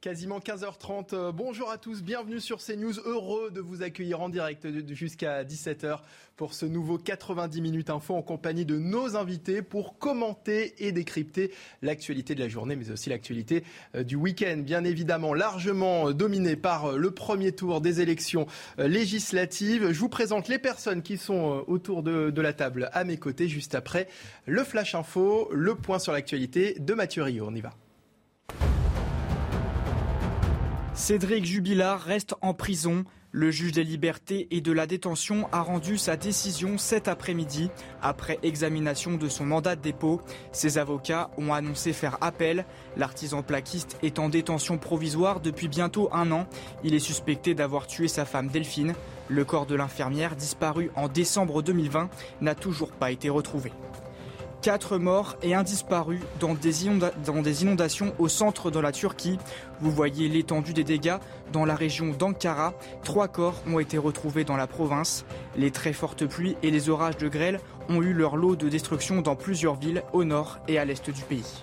Quasiment 15h30. Euh, bonjour à tous, bienvenue sur CNews. Heureux de vous accueillir en direct jusqu'à 17h pour ce nouveau 90 minutes info en compagnie de nos invités pour commenter et décrypter l'actualité de la journée, mais aussi l'actualité euh, du week-end. Bien évidemment, largement dominé par euh, le premier tour des élections législatives. Je vous présente les personnes qui sont autour de la table à mes côtés juste après le Flash Info, le point sur l'actualité de Mathieu Rio. On y va. Cédric Jubilard reste en prison. Le juge des libertés et de la détention a rendu sa décision cet après-midi après examination de son mandat de dépôt. Ses avocats ont annoncé faire appel. L'artisan plaquiste est en détention provisoire depuis bientôt un an. Il est suspecté d'avoir tué sa femme Delphine. Le corps de l'infirmière, disparu en décembre 2020, n'a toujours pas été retrouvé. Quatre morts et un disparu dans des, inondations au centre de la Turquie. Vous voyez l'étendue des dégâts dans la région d'Ankara. Trois corps ont été retrouvés dans la province. Les très fortes pluies et les orages de grêle ont eu leur lot de destruction dans plusieurs villes au nord et à l'est du pays.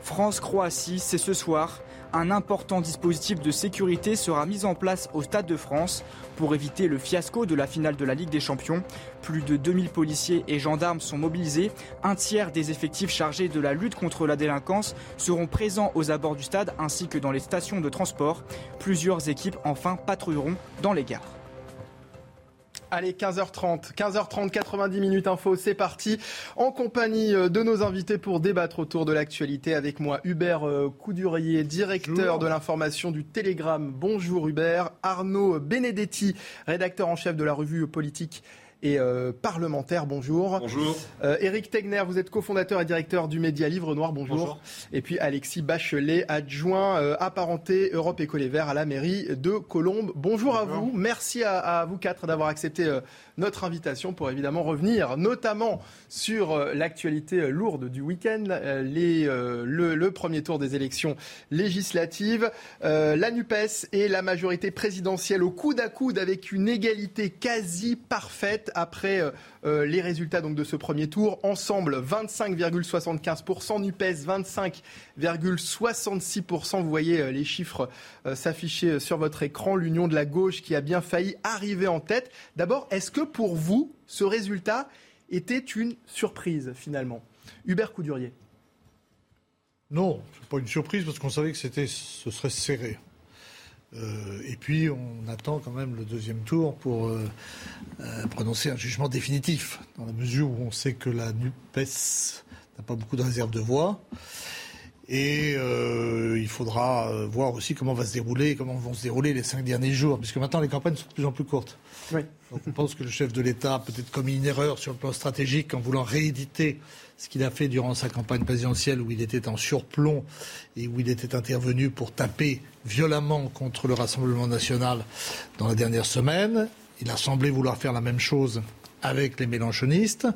France-Croatie, c'est ce soir un important dispositif de sécurité sera mis en place au Stade de France pour éviter le fiasco de la finale de la Ligue des Champions. Plus de 2000 policiers et gendarmes sont mobilisés. Un tiers des effectifs chargés de la lutte contre la délinquance seront présents aux abords du stade ainsi que dans les stations de transport. Plusieurs équipes enfin patrouilleront dans les gares. Allez, 15h30, 15h30, 90 minutes info, c'est parti. En compagnie euh, de nos invités pour débattre autour de l'actualité avec moi, Hubert euh, Coudurier, directeur de l'information du Télégramme. Bonjour Hubert. Arnaud Benedetti, rédacteur en chef de la revue politique et euh, parlementaire. Bonjour. Bonjour. Éric Tegner, vous êtes cofondateur et directeur du média Livre Noir. Bonjour. Bonjour. Et puis Alexis Bachelet, adjoint apparenté Europe Éco Les Verts à la mairie de Colombes. Bonjour, à vous. Merci à, à vous quatre d'avoir accepté notre invitation pour évidemment revenir notamment sur euh, l'actualité euh, lourde du week-end, euh, le, premier tour des élections législatives. la NUPES et la majorité présidentielle au coude à coude avec une égalité quasi parfaite après les résultats donc, de ce premier tour. Ensemble, 25,75%, NUPES 25,66%. Vous voyez les chiffres s'afficher sur votre écran. L'union de la gauche qui a bien failli arriver en tête. D'abord, est-ce que pour vous, ce résultat était une surprise finalement Hubert Coudurier. Non, n'est pas une surprise parce qu'on savait que ce serait serré. Euh, et puis on attend quand même le deuxième tour pour euh, euh, prononcer un jugement définitif, dans la mesure où on sait que la NUPES n'a pas beaucoup de réserve de voix. Et il faudra voir aussi comment va se dérouler, comment vont se dérouler les cinq derniers jours, puisque maintenant les campagnes sont de plus en plus courtes. Oui. Donc on pense que le chef de l'État a peut-être commis une erreur sur le plan stratégique en voulant rééditer ce qu'il a fait durant sa campagne présidentielle où il était en surplomb et où il était intervenu pour taper violemment contre le Rassemblement national dans la dernière semaine. Il a semblé vouloir faire la même chose avec les mélanchonistes.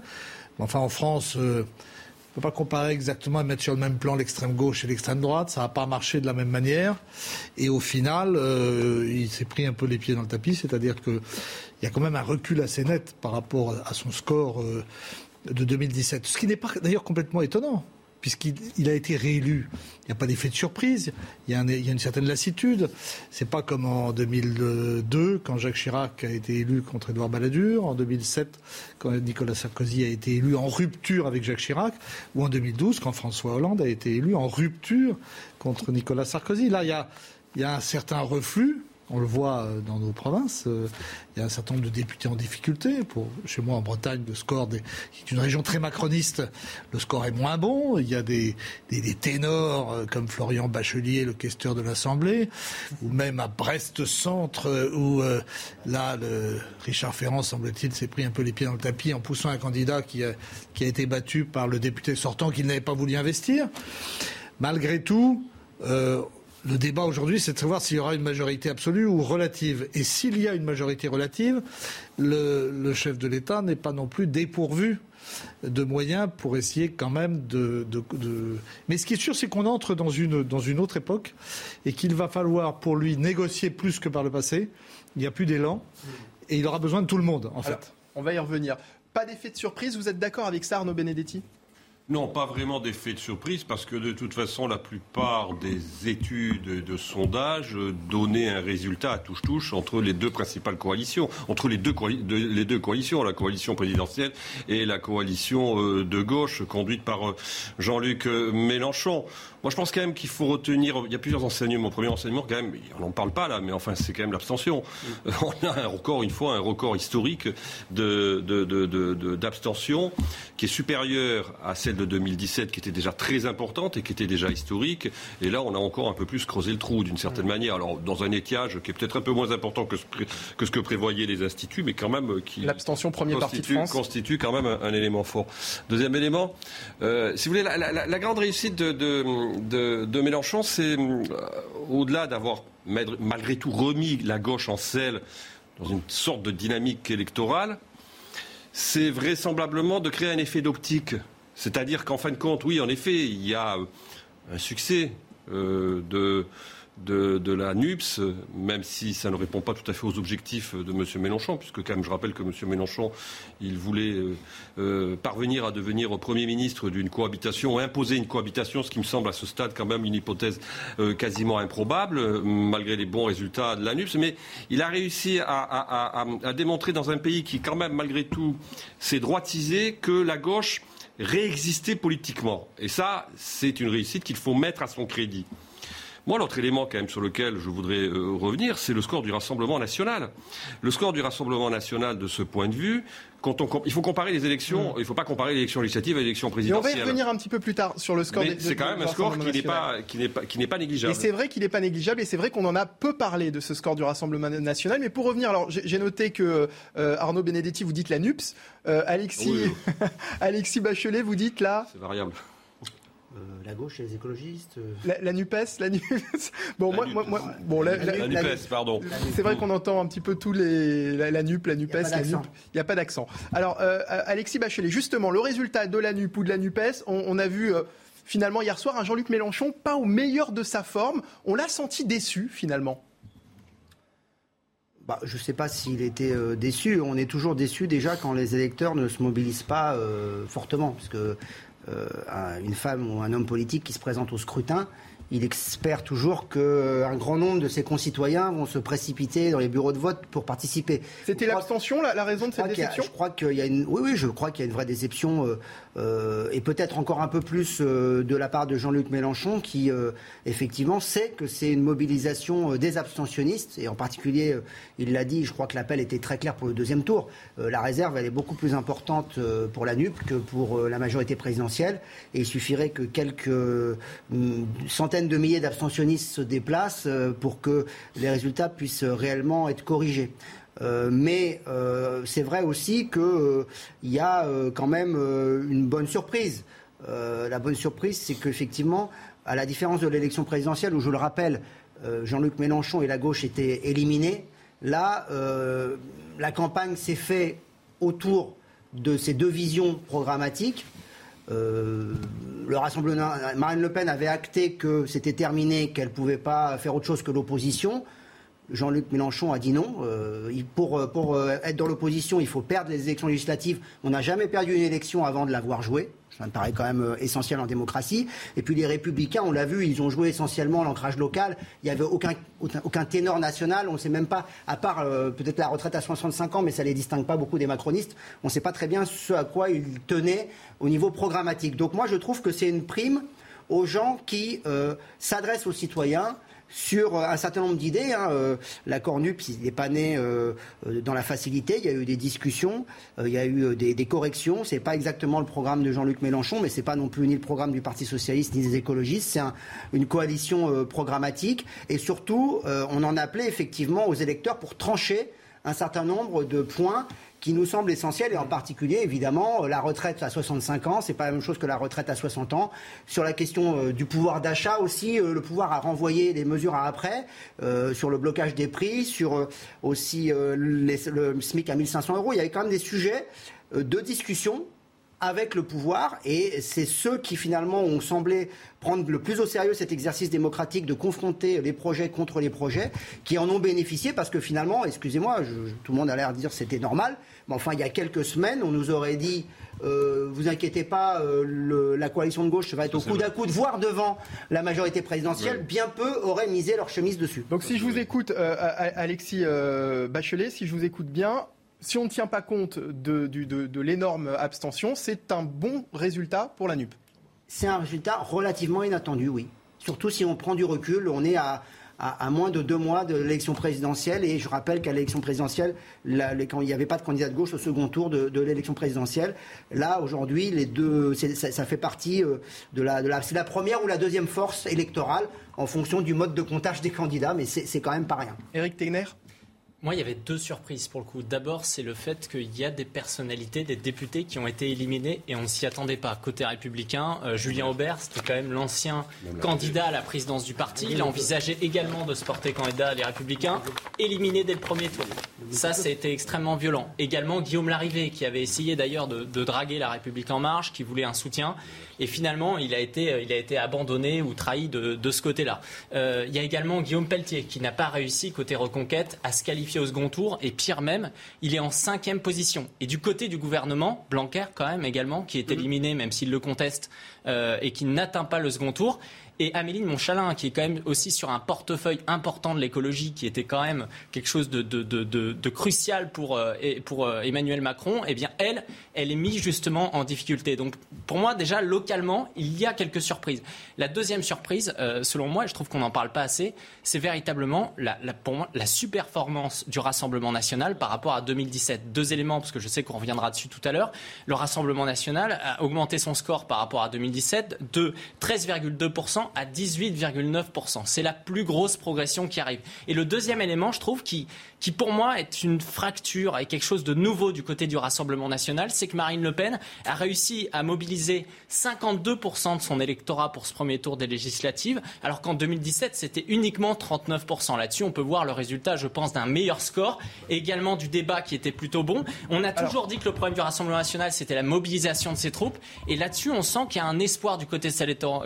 Enfin, en France, euh, ne peut pas comparer exactement et mettre sur le même plan l'extrême gauche et l'extrême droite. Ça n'a pas marché de la même manière. Et au final, euh, il s'est pris un peu les pieds dans le tapis. C'est-à-dire qu'il y a quand même un recul assez net par rapport à son score euh, de 2017. Ce qui n'est pas d'ailleurs complètement étonnant puisqu'il a été réélu. Il n'y a pas d'effet de surprise, il y, a une certaine lassitude. C'est pas comme en 2002, quand Jacques Chirac a été élu contre Édouard Balladur, en 2007, quand Nicolas Sarkozy a été élu en rupture avec Jacques Chirac, ou en 2012, quand François Hollande a été élu en rupture contre Nicolas Sarkozy. Là, il il y a un certain reflux on le voit euh, dans nos provinces. Euh, il y a un certain nombre de députés en difficulté. Chez moi, en Bretagne, le score, qui est une région très macroniste, le score est moins bon. Il y a des, ténors euh, comme Florian Bachelier, le questeur de l'Assemblée, ou même à Brest-Centre, où là, Richard Ferrand, semble-t-il, s'est pris un peu les pieds dans le tapis en poussant un candidat qui a, qui a été battu par le député sortant qu'il n'avait pas voulu investir. Malgré tout, le débat aujourd'hui, c'est de savoir s'il y aura une majorité absolue ou relative. Et s'il y a une majorité relative, le, chef de l'État n'est pas non plus dépourvu de moyens pour essayer quand même de, Mais ce qui est sûr, c'est qu'on entre dans une, dans une autre époque et qu'il va falloir pour lui négocier plus que par le passé. Il n'y a plus d'élan et il aura besoin de tout le monde, en fait. On va y revenir. Pas d'effet de surprise, vous êtes d'accord avec ça, Arnaud Benedetti? Non, pas vraiment d'effet de surprise, parce que de toute façon, la plupart des études de sondage donnaient un résultat à touche-touche entre les deux principales coalitions, entre les deux, les deux coalitions, la coalition présidentielle et la coalition euh, de gauche conduite par euh, Jean-Luc euh, Mélenchon. Moi, je pense quand même qu'il faut retenir. Il y a plusieurs enseignements. Premier enseignement, quand même, on n'en parle pas là, mais enfin, c'est quand même l'abstention. On a un record, une fois, un record historique d'abstention qui est supérieur à celle de 2017, qui était déjà très importante et qui était déjà historique. Et là, on a encore un peu plus creusé le trou, d'une certaine manière. Alors, dans un étiage qui est peut-être un peu moins important que ce, que, ce que prévoyaient les instituts, mais quand même euh, qui. L'abstention, premier parti de France. Constitue quand même un, élément fort. Deuxième élément, euh, si vous voulez, la, grande réussite de, de, Mélenchon, c'est euh, au-delà d'avoir malgré tout remis la gauche en selle dans une sorte de dynamique électorale, c'est vraisemblablement de créer un effet d'optique. C'est-à-dire qu'en fin de compte, oui, en effet, il y a un succès euh, de, la NUPS, même si ça ne répond pas tout à fait aux objectifs de M. Mélenchon, puisque quand même je rappelle que M. Mélenchon, il voulait euh, euh, parvenir à devenir Premier ministre d'une cohabitation, imposer une cohabitation, ce qui me semble à ce stade quand même une hypothèse euh, quasiment improbable, malgré les bons résultats de la NUPS. Mais il a réussi à, à démontrer dans un pays qui quand même malgré tout s'est droitisé que la gauche réexistait politiquement. Et ça, c'est une réussite qu'il faut mettre à son crédit. Moi, l'autre élément quand même sur lequel je voudrais euh, revenir, c'est le score du Rassemblement national. Le score du Rassemblement national, de ce point de vue, quand on, il faut comparer les élections, mm. il ne faut pas comparer l'élection législative à l'élection présidentielle. on va y revenir un petit peu plus tard sur le score. c'est quand même un score qui n'est pas, qui n'est pas, qui n'est pas négligeable. Et c'est vrai qu'il n'est pas négligeable, et c'est vrai qu'on en a peu parlé de ce score du Rassemblement national. Mais pour revenir, alors j'ai noté que euh, Arnaud Benedetti, vous dites la NUPS, euh, Alexis, Alexis Bachelet, vous dites là. C'est variable. Euh, la gauche et les écologistes. Euh. La, la Nupes, la Nupes. bon, moi, moi, bon, la, Nupes, pardon. C'est vrai qu'on entend un petit peu tous les la, NUP, la Nupes, la NUP. Il n'y a pas d'accent. Alors, euh, Alexis Bachelet, justement, le résultat de la NUP ou de la Nupes, on, a vu. finalement, hier soir, un Jean-Luc Mélenchon pas au meilleur de sa forme. On l'a senti déçu, finalement. Bah, je ne sais pas s'il était déçu. On est toujours déçu déjà quand les électeurs ne se mobilisent pas fortement. Parce que euh, une femme ou un homme politique qui se présente au scrutin, il espère toujours qu'un grand nombre de ses concitoyens vont se précipiter dans les bureaux de vote pour participer. C'était l'abstention, la, raison de cette déception Je crois qu'il y a une, oui, oui, je crois qu'il y a une vraie déception euh, euh, et peut-être encore un peu plus euh, de la part de Jean-Luc Mélenchon qui effectivement sait que c'est une mobilisation des abstentionnistes et en particulier, il l'a dit, je crois que l'appel était très clair pour le deuxième tour. la réserve, elle est beaucoup plus importante pour la NUP que pour la majorité présidentielle et il suffirait que quelques centaines de milliers d'abstentionnistes se déplacent euh, pour que les résultats puissent réellement être corrigés. Euh, mais euh, c'est vrai aussi qu'il y a quand même une bonne surprise. la bonne surprise, c'est qu'effectivement, à la différence de l'élection présidentielle, où je le rappelle, Jean-Luc Mélenchon et la gauche étaient éliminés, là, la campagne s'est faite autour de ces deux visions programmatiques euh, le Rassemblement, Marine Le Pen avait acté que c'était terminé, qu'elle ne pouvait pas faire autre chose que l'opposition. Jean-Luc Mélenchon a dit non. Euh, pour, pour euh, être dans l'opposition, il faut perdre les élections législatives. On n'a jamais perdu une élection avant de l'avoir jouée. Ça me paraît quand même euh, essentiel en démocratie. Et puis les Républicains, on l'a vu, ils ont joué essentiellement l'ancrage local. Il n'y avait aucun, aucun, ténor national. On ne sait même pas, à part euh, peut-être la retraite à 65 ans, mais ça ne les distingue pas beaucoup des macronistes. On ne sait pas très bien ce à quoi ils tenaient au niveau programmatique. Donc moi, je trouve que c'est une prime aux gens qui euh, s'adressent aux citoyens sur euh, un certain nombre d'idées. Hein, euh, il n'est pas né euh, dans la facilité. Il y a eu des discussions, il y a eu des, des corrections. C'est pas exactement le programme de Jean-Luc Mélenchon, mais c'est pas non plus ni le programme du Parti socialiste ni des écologistes. C'est une coalition programmatique. Et surtout, on en appelait effectivement aux électeurs pour trancher un certain nombre de points qui nous semble essentiel, et en particulier, évidemment, euh, la retraite à 65 ans, c'est pas la même chose que la retraite à 60 ans. Sur la question euh, du pouvoir d'achat aussi, euh, le pouvoir à renvoyer les mesures à après, sur le blocage des prix, sur aussi le SMIC à 1500 euros. Il y avait quand même des sujets de discussion avec le pouvoir et c'est ceux qui finalement ont semblé prendre le plus au sérieux cet exercice démocratique de confronter les projets contre les projets qui en ont bénéficié parce que finalement, excusez-moi, tout le monde a l'air de dire c'était normal, mais enfin il y a quelques semaines on nous aurait dit euh, vous inquiétez pas, euh, la coalition de gauche va être au coup à coude, voire devant la majorité présidentielle. Bien peu auraient misé leur chemise dessus. Donc si je vous écoute, euh, Alexis Bachelet, si je vous écoute bien, si on ne tient pas compte de, l'énorme abstention, c'est un bon résultat pour la NUP. C'est un résultat relativement inattendu, oui. Surtout si on prend du recul, on est à, moins de deux mois de l'élection présidentielle. Et je rappelle qu'à l'élection présidentielle, quand il n'y avait pas de candidat de gauche au second tour de, l'élection présidentielle, là aujourd'hui, les deux, ça, fait partie euh, de la, de la c'est la première ou la deuxième force électorale en fonction du mode de comptage des candidats, mais c'est quand même pas rien. Éric Tegner? Moi, il y avait deux surprises pour le coup. D'abord, c'est le fait qu'il y a des personnalités, des députés qui ont été éliminés et on ne s'y attendait pas. Côté républicain, euh, Julien Aubert, c'était quand même l'ancien candidat à la présidence du parti. Il a envisagé également de se porter candidat à les républicains, éliminé dès le premier tour. Ça, c'était extrêmement violent. Également, Guillaume Larrivé, qui avait essayé d'ailleurs de, draguer la République en marche, qui voulait un soutien. Et finalement, il a été, euh, il a été abandonné ou trahi de, ce côté-là. Euh, il y a également Guillaume Pelletier, qui n'a pas réussi, côté reconquête, à se qualifier au second tour. Et pire même, il est en cinquième position. Et du côté du gouvernement, Blanquer, quand même, également, qui est éliminé, même s'il le conteste, euh, et qui n'atteint pas le second tour et Amélie de Montchalin, qui est quand même aussi sur un portefeuille important de l'écologie, qui était quand même quelque chose de, crucial pour, euh, euh, Emmanuel Macron, eh bien, elle, elle est mise justement en difficulté. Donc, pour moi, déjà, localement, il y a quelques surprises. La deuxième surprise, euh, selon moi, je trouve qu'on n'en parle pas assez, c'est véritablement, la, la, pour moi, la superformance du Rassemblement national par rapport à 2017. Deux éléments, parce que je sais qu'on reviendra dessus tout à l'heure. Le Rassemblement national a augmenté son score par rapport à 2017 de 13,2% à 18,9%. C'est la plus grosse progression qui arrive. Et le deuxième élément, je trouve, qui, qui pour moi est une fracture et quelque chose de nouveau du côté du Rassemblement national, c'est que Marine Le Pen a réussi à mobiliser 52% de son électorat pour ce premier tour des législatives, alors qu'en 2017, c'était uniquement 39%. Là-dessus, on peut voir le résultat, je pense, d'un meilleur score, et également du débat qui était plutôt bon. On a toujours dit que le problème du Rassemblement national, c'était la mobilisation de ses troupes, et là-dessus, on sent qu'il y a un espoir du côté de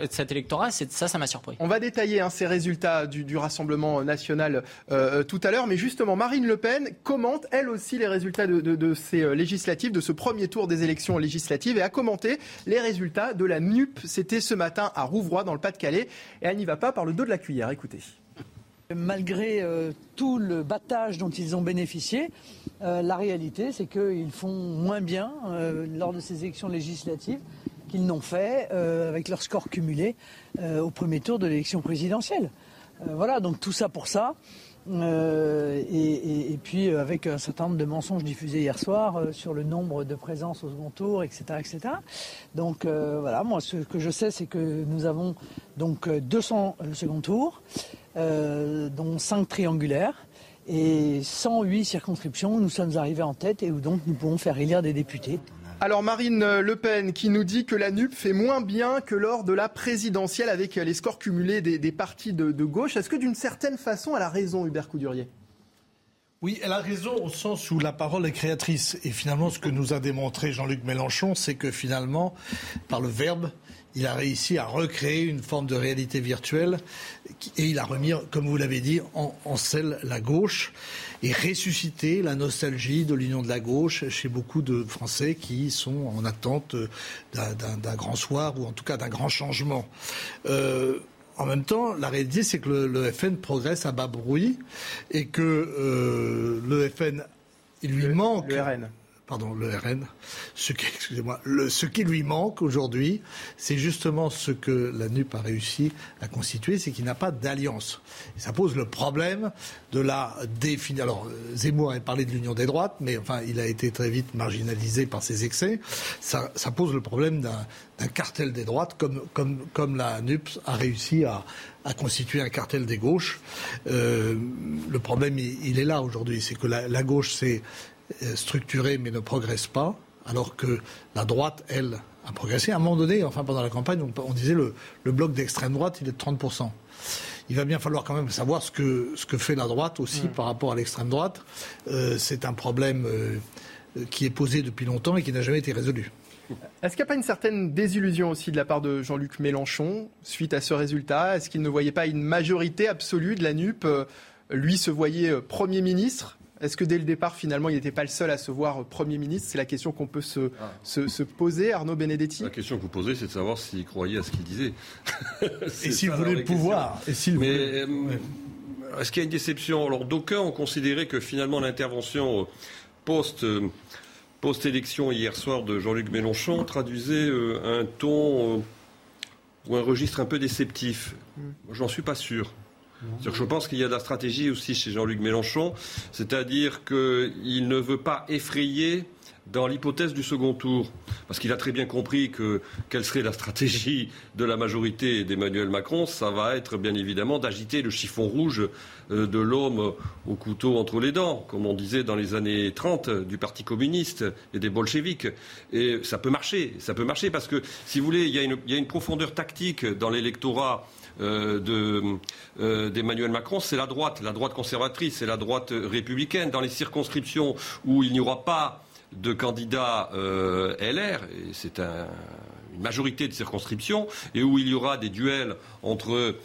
cet électorat, ça, ça m'a surpris. On va détailler hein, ces résultats du, Rassemblement national euh, tout à l'heure, mais justement, Marine Le Pen commente elle aussi les résultats de, ces euh, législatives, de ce premier tour des élections législatives, et a commenté les résultats de la NUP. C'était ce matin à Rouvroy, dans le Pas-de-Calais, et elle n'y va pas par le dos de la cuillère. Écoutez. Malgré euh, tout le battage dont ils ont bénéficié, la réalité, c'est qu'ils font moins bien lors de ces élections législatives qu'ils n'ont fait avec leur score cumulé au premier tour de l'élection présidentielle. voilà, donc tout ça pour ça. Euh, et, puis euh, avec un certain nombre de mensonges diffusés hier soir euh, sur le nombre de présences au second tour, etc. Donc voilà, moi ce que je sais c'est que nous avons donc 200 le second tour, dont 5 triangulaires et 108 circonscriptions où nous sommes arrivés en tête et où donc nous pouvons faire élire des députés. Alors Marine Le Pen qui nous dit que la NUP fait moins bien que lors de la présidentielle avec les scores cumulés des, partis de, gauche. Est-ce que d'une certaine façon elle a raison Hubert Coudurier oui, elle a raison au sens où la parole est créatrice. Et finalement, ce que nous a démontré Jean-Luc Mélenchon, c'est que finalement, par le verbe, il a réussi à recréer une forme de réalité virtuelle et il a remis, comme vous l'avez dit, en, en selle la gauche et ressusciter la nostalgie de l'union de la gauche chez beaucoup de Français qui sont en attente d'un grand soir ou en tout cas d'un grand changement. Euh, en même temps, la réalité, c'est que le, FN progresse à bas bruit et que euh, le FN, il lui manque. Le RN pardon, le RN, ce qui, excusez-moi, ce qui lui manque aujourd'hui, c'est justement ce que la NUP a réussi à constituer, c'est qu'il n'a pas d'alliance. Ça pose le problème de la définition. Alors, Zemmour avait parlé de l'union des droites, mais enfin, il a été très vite marginalisé par ses excès. Ça, pose le problème d'un cartel des droites, comme, comme, comme la NUP a réussi à, constituer un cartel des gauches. Euh, le problème, il, est là aujourd'hui, c'est que la, la gauche, c'est euh, structuré mais ne progresse pas, alors que la droite, elle, a progressé. À un moment donné, enfin pendant la campagne, on, disait le, le bloc d'extrême droite, il est de 30%. Il va bien falloir quand même savoir ce que, ce que fait la droite aussi par rapport à l'extrême droite. Euh, c'est un problème euh, qui est posé depuis longtemps et qui n'a jamais été résolu. Est-ce qu'il n'y a pas une certaine désillusion aussi de la part de Jean-Luc Mélenchon suite à ce résultat? Est-ce qu'il ne voyait pas une majorité absolue de la NUP? Lui se voyait Premier ministre? Est-ce que dès le départ, finalement, il n'était pas le seul à se voir Premier ministre? C'est la question qu'on peut se, ah. se, poser, Arnaud Benedetti? La question que vous posez, c'est de savoir s'il croyait à ce qu'il disait. Et s'il voulait le pouvoir. Et Mais euh, est-ce qu'il y a une déception? Alors, d'aucuns ont considéré que finalement l'intervention post. Post-élection hier soir de Jean-Luc Mélenchon traduisait euh, un ton euh, ou un registre un peu déceptif. Hmm. J'en suis pas sûr je pense qu'il y a de la stratégie aussi chez Jean-Luc Mélenchon, c'est-à-dire qu'il ne veut pas effrayer dans l'hypothèse du second tour, parce qu'il a très bien compris que quelle serait la stratégie de la majorité d'Emmanuel Macron, ça va être bien évidemment d'agiter le chiffon rouge euh, de l'homme au couteau entre les dents, comme on disait dans les années 30 du Parti communiste et des bolcheviks. Et ça peut marcher, ça peut marcher parce que, si vous voulez, y il y a une profondeur tactique dans l'électorat euh, euh, d'Emmanuel Macron, c'est la droite, la droite conservatrice, c'est la droite républicaine. Dans les circonscriptions où il n'y aura pas de candidats euh, LR, c'est une majorité de circonscriptions, et où il y aura des duels entre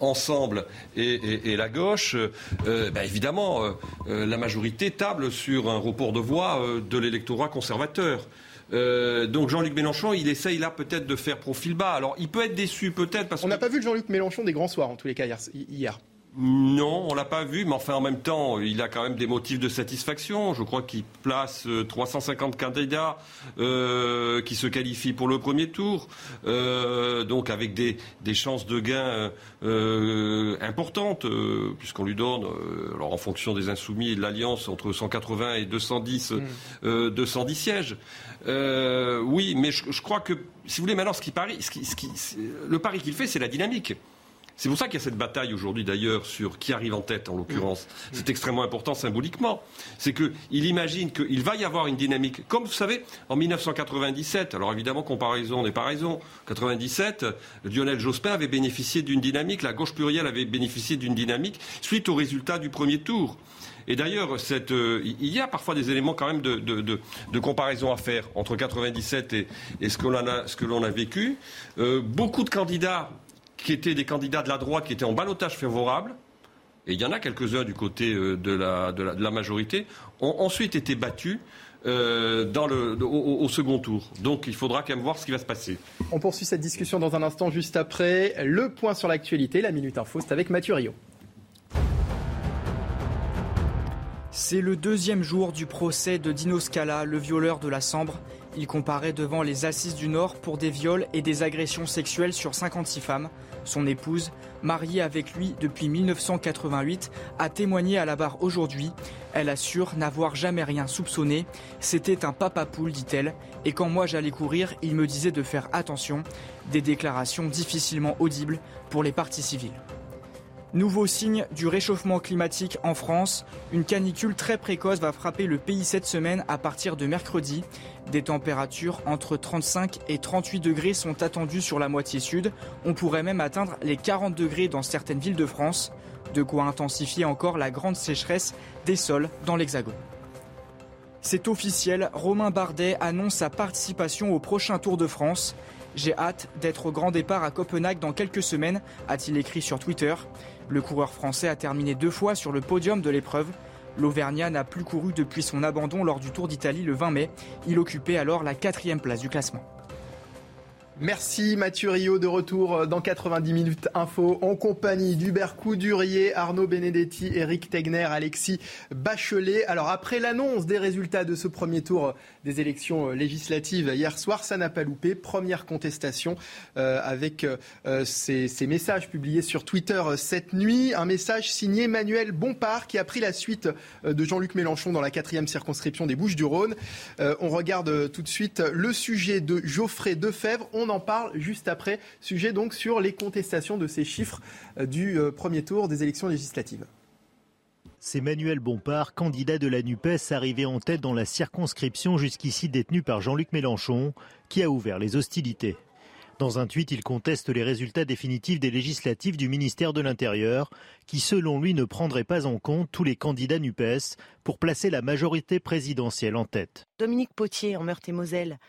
Ensemble et, la gauche, ben évidemment, la majorité table sur un report de voix de l'électorat conservateur. Euh, donc Jean-Luc Mélenchon, il essaye là peut-être de faire profil bas. Alors il peut être déçu peut-être parce On n'a pas vu Jean-Luc Mélenchon des grands soirs en tous les cas hier. Non, on l'a pas vu, mais enfin en même temps, il a quand même des motifs de satisfaction. Je crois qu'il place 350 euh, candidats euh, qui se qualifient pour le premier tour, euh, donc avec des, chances de gain importantes, puisqu'on lui donne, alors en fonction des insoumis et de l'alliance, entre 180 et 210, 210 mm. Sièges. oui, mais je, crois que, si vous voulez, maintenant, ce qui parie, le pari qu'il fait, c'est la dynamique. C'est pour ça qu'il y a cette bataille aujourd'hui d'ailleurs sur qui arrive en tête en l'occurrence. Mm. C'est extrêmement important symboliquement. C'est qu'il imagine qu'il va y avoir une dynamique. Comme vous savez, en 1997, alors évidemment comparaison n'est pas raison, 97, Lionel Jospin avait bénéficié d'une dynamique, la gauche plurielle avait bénéficié d'une dynamique suite au résultat du premier tour. Et d'ailleurs, euh, il y a parfois des éléments quand même de, comparaison à faire entre 97 et, ce que l'on a, vécu. Euh, beaucoup de candidats qui étaient des candidats de la droite qui étaient en balotage favorable, et il y en a quelques-uns du côté euh, de la, majorité, ont ensuite été battus le, au, second tour. Donc il faudra quand même voir ce qui va se passer. On poursuit cette discussion dans un instant, juste après. Le point sur l'actualité, la Minute Info, c'est avec Mathieu Rio. C'est le deuxième jour du procès de Dino Scala, le violeur de la Sambre. Il comparaît devant les assises du Nord pour des viols et des agressions sexuelles sur 56 femmes. Son épouse, mariée avec lui depuis 1988, a témoigné à la barre aujourd'hui. Elle assure n'avoir jamais rien soupçonné. C'était un papa poule, dit-elle. Et quand moi j'allais courir, il me disait de faire attention. Des déclarations difficilement audibles pour les parties civiles. Nouveau signe du réchauffement climatique en France. Une canicule très précoce va frapper le pays cette semaine à partir de mercredi. Des températures entre 35 et 38 degrés sont attendues sur la moitié sud. On pourrait même atteindre les 40 degrés dans certaines villes de France. De quoi intensifier encore la grande sécheresse des sols dans l'Hexagone. C'est officiel, Romain Bardet annonce sa participation au prochain Tour de France. J'ai hâte d'être au grand départ à Copenhague dans quelques semaines, a-t-il écrit sur Twitter. Le coureur français a terminé deux fois sur le podium de l'épreuve. L'Auvergnat n'a plus couru depuis son abandon lors du Tour d'Italie le 20 mai. Il occupait alors la quatrième place du classement. Merci Mathieu Rio de retour dans 90 minutes info en compagnie d'Hubert Coudurier, Arnaud Benedetti, Eric Tegner, Alexis Bachelet. Alors après l'annonce des résultats de ce premier tour des élections législatives hier soir, ça n'a pas loupé. Première contestation euh, avec euh, ces, messages publiés sur Twitter cette nuit. Un message signé Manuel Bompard qui a pris la suite euh, de Jean-Luc Mélenchon dans la quatrième circonscription des Bouches-du-Rhône. on regarde tout de suite le sujet de Geoffrey Defebvre. En parle juste après. Sujet donc sur les contestations de ces chiffres euh, du euh, premier tour des élections législatives. C'est Manuel Bompard, candidat de la NUPES, arrivé en tête dans la circonscription jusqu'ici détenue par Jean-Luc Mélenchon, qui a ouvert les hostilités. Dans un tweet, il conteste les résultats définitifs des législatives du ministère de l'Intérieur, qui selon lui ne prendraient pas en compte tous les candidats NUPES pour placer la majorité présidentielle en tête. Dominique Potier en Meurthe-et-Moselle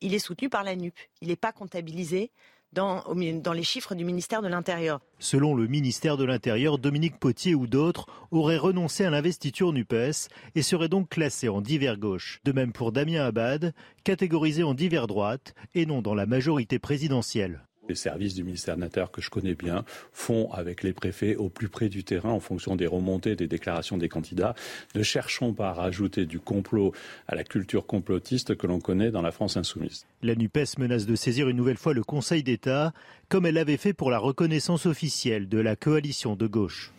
il est soutenu par la NUP. Il n'est pas comptabilisé dans, dans, les chiffres du ministère de l'Intérieur. Selon le ministère de l'Intérieur, Dominique Potier ou d'autres auraient renoncé à l'investiture NUPES et seraient donc classés en divers gauche. De même pour Damien Abad, catégorisé en divers droite et non dans la majorité présidentielle. Les services du ministère de l'Intérieur que je connais bien font avec les préfets au plus près du terrain en fonction des remontées des déclarations des candidats. Ne cherchons pas à rajouter du complot à la culture complotiste que l'on connaît dans la France insoumise. La NUPES menace de saisir une nouvelle fois le Conseil d'État, comme elle l'avait fait pour la reconnaissance officielle de la coalition de gauche.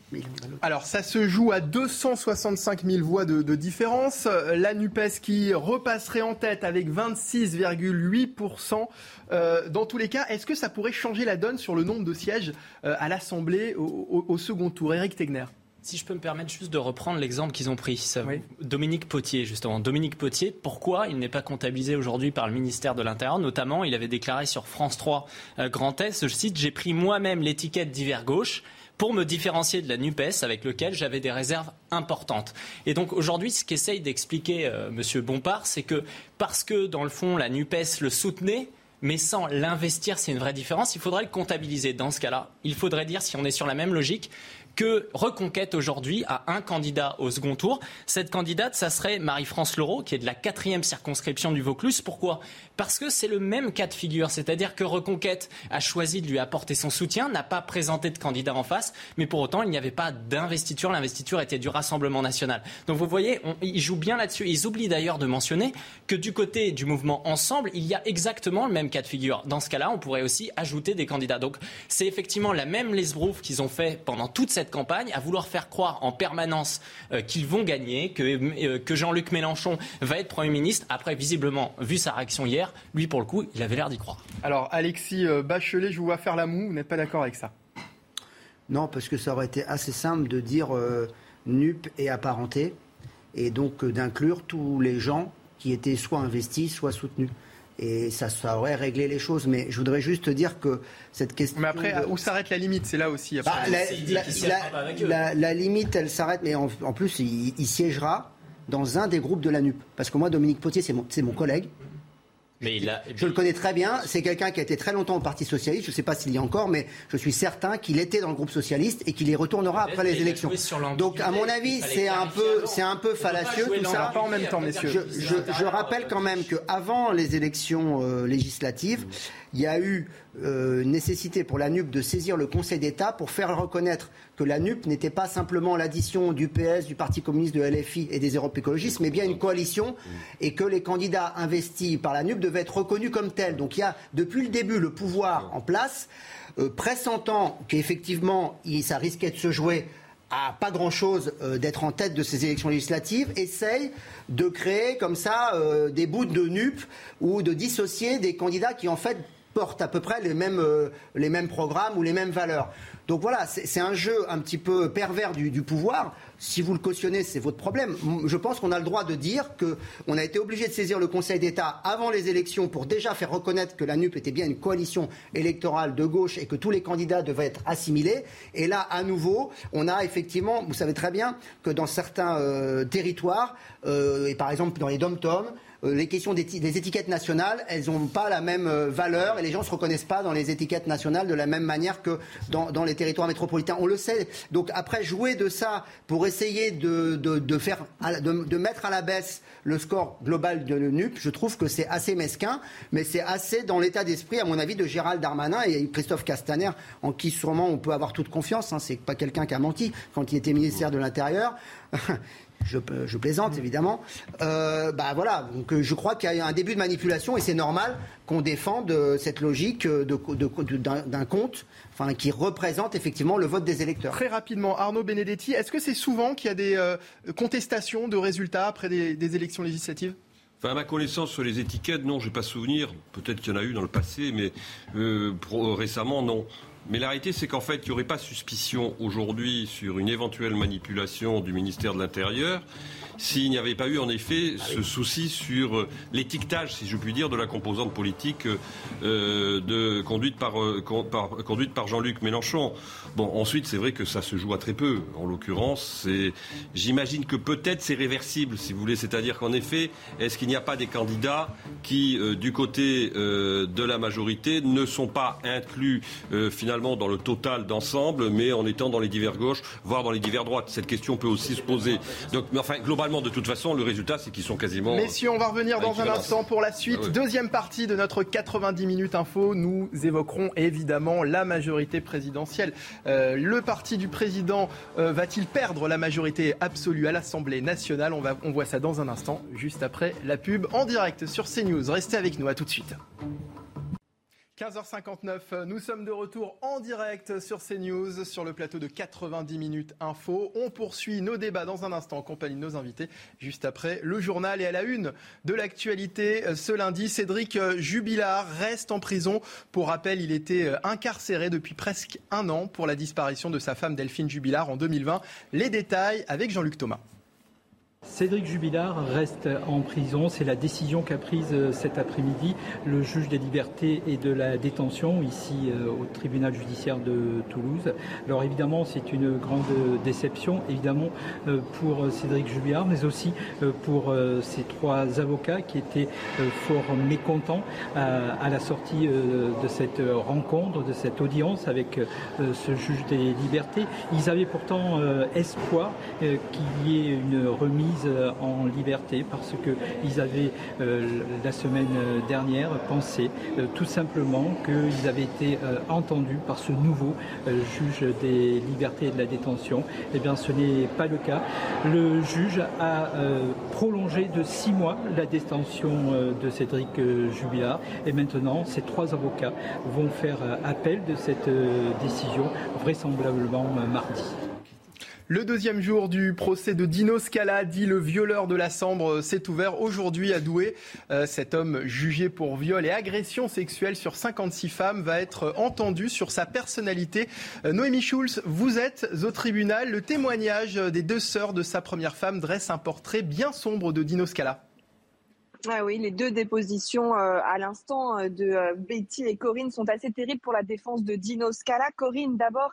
Alors ça se joue à 265 000 voix de, différence. La NUPES qui repasserait en tête avec 26,8%. Euh, dans tous les cas, est-ce que ça pourrait changer la donne sur le nombre de sièges euh, à l'Assemblée au, second tour? Éric Tegner si je peux me permettre juste de reprendre l'exemple qu'ils ont pris, Dominique Potier justement. Dominique Potier, pourquoi il n'est pas comptabilisé aujourd'hui par le ministère de l'Intérieur? Notamment, il avait déclaré sur France 3 euh, Grand Est, je cite, j'ai pris moi-même l'étiquette d'hiver gauche pour me différencier de la NUPES avec lequel j'avais des réserves importantes. Et donc aujourd'hui, ce qu'essaye d'expliquer euh, M. Bompard, c'est que parce que dans le fond, la NUPES le soutenait, mais sans l'investir, c'est une vraie différence. Il faudrait le comptabiliser. Dans ce cas-là, il faudrait dire, si on est sur la même logique, que Reconquête aujourd'hui a un candidat au second tour. Cette candidate, ça serait Marie-France Leroux, qui est de la quatrième circonscription du Vaucluse. Pourquoi? Parce que c'est le même cas de figure, c'est-à-dire que Reconquête a choisi de lui apporter son soutien, n'a pas présenté de candidat en face, mais pour autant, il n'y avait pas d'investiture. L'investiture était du Rassemblement national. Donc vous voyez, ils jouent bien là-dessus. Ils oublient d'ailleurs de mentionner que du côté du mouvement Ensemble, il y a exactement le même cas de figure. Dans ce cas-là, on pourrait aussi ajouter des candidats. Donc c'est effectivement la même lesbrouf qu'ils ont fait pendant toute cette campagne à vouloir faire croire en permanence euh, qu'ils vont gagner, que, euh, que Jean-Luc Mélenchon va être Premier ministre. Après, visiblement, vu sa réaction hier, lui, pour le coup, il avait l'air d'y croire. Alors, Alexis euh, Bachelet, je vous vois faire la moue. Vous n'êtes pas d'accord avec ça? Non, parce que ça aurait été assez simple de dire NUP et apparenté, et donc d'inclure tous les gens qui étaient soit investis, soit soutenus et ça, ça, aurait réglé les choses. Mais je voudrais juste dire que cette question. Mais après, où s'arrête la limite? C'est là aussi. Bah, la, limite, elle s'arrête, mais en, plus, il, siégera dans un des groupes de la NUP. Parce que moi, Dominique Potier, c'est mon, mon collègue. Mais je le connais très bien. C'est quelqu'un qui a été très longtemps au Parti socialiste. Je ne sais pas s'il y a encore, mais je suis certain qu'il était dans le groupe socialiste et qu'il y retournera après les élections. Donc, à mon avis, c'est un peu, c'est un peu fallacieux tout ça. Pas en même temps, messieurs. Je, rappelle quand même qu'avant les élections euh, législatives, il y a eu euh, nécessité pour la NUP de saisir le Conseil d'État pour faire reconnaître que la NUP n'était pas simplement l'addition du PS, du Parti communiste, de LFI et des Européistes écologistes, mais bien une coalition et que les candidats investis par la NUP devaient être reconnus comme tels. Donc il y a depuis le début le pouvoir en place, euh, pressentant qu'effectivement ça risquait de se jouer à pas grand-chose euh, d'être en tête de ces élections législatives, essaye de créer comme ça des bouts de NUP ou de dissocier des candidats qui en fait portent à peu près les mêmes, euh, les mêmes programmes ou les mêmes valeurs. Donc voilà, c'est un jeu un petit peu pervers du, pouvoir. Si vous le cautionnez, c'est votre problème. Je pense qu'on a le droit de dire qu'on a été obligé de saisir le Conseil d'État avant les élections pour déjà faire reconnaître que la NUP était bien une coalition électorale de gauche et que tous les candidats devaient être assimilés. Et là, à nouveau, on a effectivement, vous savez très bien que dans certains euh, territoires, euh, et par exemple dans les dom-toms, les questions des, étiquettes nationales, elles n'ont pas la même euh, valeur et les gens ne se reconnaissent pas dans les étiquettes nationales de la même manière que dans, les territoires métropolitains. On le sait. Donc après, jouer de ça pour essayer de, faire, de, mettre à la baisse le score global de NUP, je trouve que c'est assez mesquin, mais c'est assez dans l'état d'esprit, à mon avis, de Gérald Darmanin et Christophe Castaner, en qui sûrement on peut avoir toute confiance. Hein. C'est pas quelqu'un qui a menti quand il était ministère de l'Intérieur. je, plaisante mm. évidemment. Euh, bah voilà, donc euh, je crois qu'il y a un début de manipulation et c'est normal qu'on défende euh, cette logique d'un compte enfin, qui représente effectivement le vote des électeurs. Très rapidement, Arnaud Benedetti, est-ce que c'est souvent qu'il y a des contestations de résultats après des, élections législatives? Enfin, à ma connaissance sur les étiquettes, non, je n'ai pas souvenir. Peut-être qu'il y en a eu dans le passé, mais récemment, non. Mais la réalité, c'est qu'en fait, il n'y aurait pas suspicion aujourd'hui sur une éventuelle manipulation du ministère de l'Intérieur s'il n'y avait pas eu en effet ce souci sur euh, l'étiquetage, si je puis dire, de la composante politique euh, de, conduite par, euh, conduite par Jean-Luc Mélenchon. Bon, ensuite, c'est vrai que ça se joue à très peu. En l'occurrence, j'imagine que peut-être c'est réversible, si vous voulez. C'est-à-dire qu'en effet, est-ce qu'il n'y a pas des candidats qui, du côté de la majorité, ne sont pas inclus finalement dans le total d'ensemble, mais en étant dans les divers gauches, voire dans les divers droites? Cette question peut aussi se poser. Donc, mais enfin, globalement, de toute façon, le résultat, c'est qu'ils sont quasiment. Messieurs, on va revenir dans un instant pour la suite. Ah ouais. Deuxième partie de notre 90 minutes info. Nous évoquerons évidemment la majorité présidentielle. Euh, le parti du président euh, va-t-il perdre la majorité absolue à l'Assemblée nationale? On, va, on voit ça dans un instant, juste après la pub en direct sur CNews. Restez avec nous, à tout de suite. 15h59, nous sommes de retour en direct sur CNews, sur le plateau de 90 minutes info. On poursuit nos débats dans un instant en compagnie de nos invités, juste après le journal et à la une de l'actualité. euh, Ce lundi, Cédric euh, Jubilard reste en prison. Pour rappel, il était euh, incarcéré depuis presque un an pour la disparition de sa femme Delphine Jubilard en 2020. Les détails avec Jean-Luc Thomas. Cédric Jubilard reste en prison. C'est la décision qu'a prise euh, cet après-midi le juge des libertés et de la détention ici euh, au tribunal judiciaire de Toulouse. Alors évidemment, c'est une grande déception, évidemment euh, pour Cédric Jubilard, mais aussi pour ses trois avocats qui étaient fort mécontents à, la sortie de cette rencontre, de cette audience avec ce juge des libertés. Ils avaient pourtant espoir qu'il y ait une remise euh, en liberté parce qu'ils avaient euh, la semaine dernière pensé euh, tout simplement qu'ils avaient été euh, entendus par ce nouveau euh, juge des libertés et de la détention. Eh bien, ce n'est pas le cas. Le juge a euh, prolongé de six mois la détention euh, de Cédric euh, Jubilard et maintenant, ces trois avocats vont faire euh, appel de cette euh, décision, vraisemblablement euh, mardi. Le deuxième jour du procès de Dino Scala, dit le violeur de la Sambre, s'est ouvert aujourd'hui à Douai. Euh, cet homme jugé pour viol et agression sexuelle sur 56 femmes va être entendu sur sa personnalité. Euh, Noémie Schulz, vous êtes au tribunal. Le témoignage des deux sœurs de sa première femme dresse un portrait bien sombre de Dino Scala. Ah oui, les deux dépositions euh, à l'instant de Betty et Corinne sont assez terribles pour la défense de Dino Scala. Corinne, d'abord,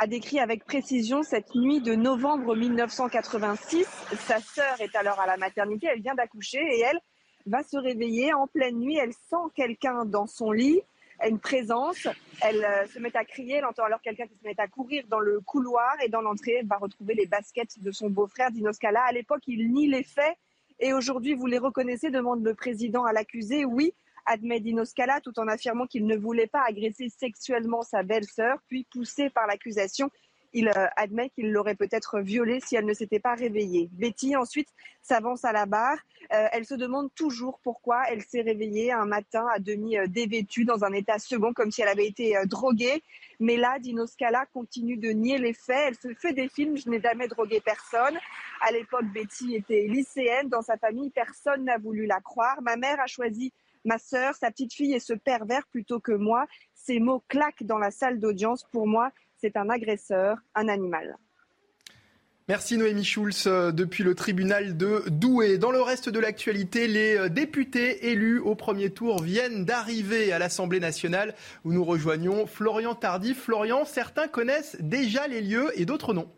a décrit avec précision cette nuit de novembre 1986. Sa sœur est alors à la maternité, elle vient d'accoucher et elle va se réveiller en pleine nuit. Elle sent quelqu'un dans son lit, une présence. Elle euh, se met à crier, elle entend alors quelqu'un qui se met à courir dans le couloir et dans l'entrée, elle va retrouver les baskets de son beau-frère Dino Scala. À l'époque, il nie les faits et aujourd'hui, vous les reconnaissez demande le président à l'accusé. Oui, admet Dino Scala, tout en affirmant qu'il ne voulait pas agresser sexuellement sa belle-sœur, puis poussé par l'accusation. Il euh, admet qu'il l'aurait peut-être violée si elle ne s'était pas réveillée. Betty ensuite s'avance à la barre. Euh, elle se demande toujours pourquoi elle s'est réveillée un matin à demi euh, dévêtue dans un état second, comme si elle avait été droguée. Mais là, Dino Scala continue de nier les faits. Elle se fait des films. Je n'ai jamais drogué personne. À l'époque, Betty était lycéenne. Dans sa famille, personne n'a voulu la croire. Ma mère a choisi ma sœur, sa petite fille et ce pervers plutôt que moi. Ces mots claquent dans la salle d'audience. Pour moi, c'est un agresseur, un animal. Merci Noémie Schulz euh, depuis le tribunal de Douai. Dans le reste de l'actualité, les euh, députés élus au premier tour viennent d'arriver à l'Assemblée nationale où nous rejoignons Florian Tardif. Florian, certains connaissent déjà les lieux et d'autres non.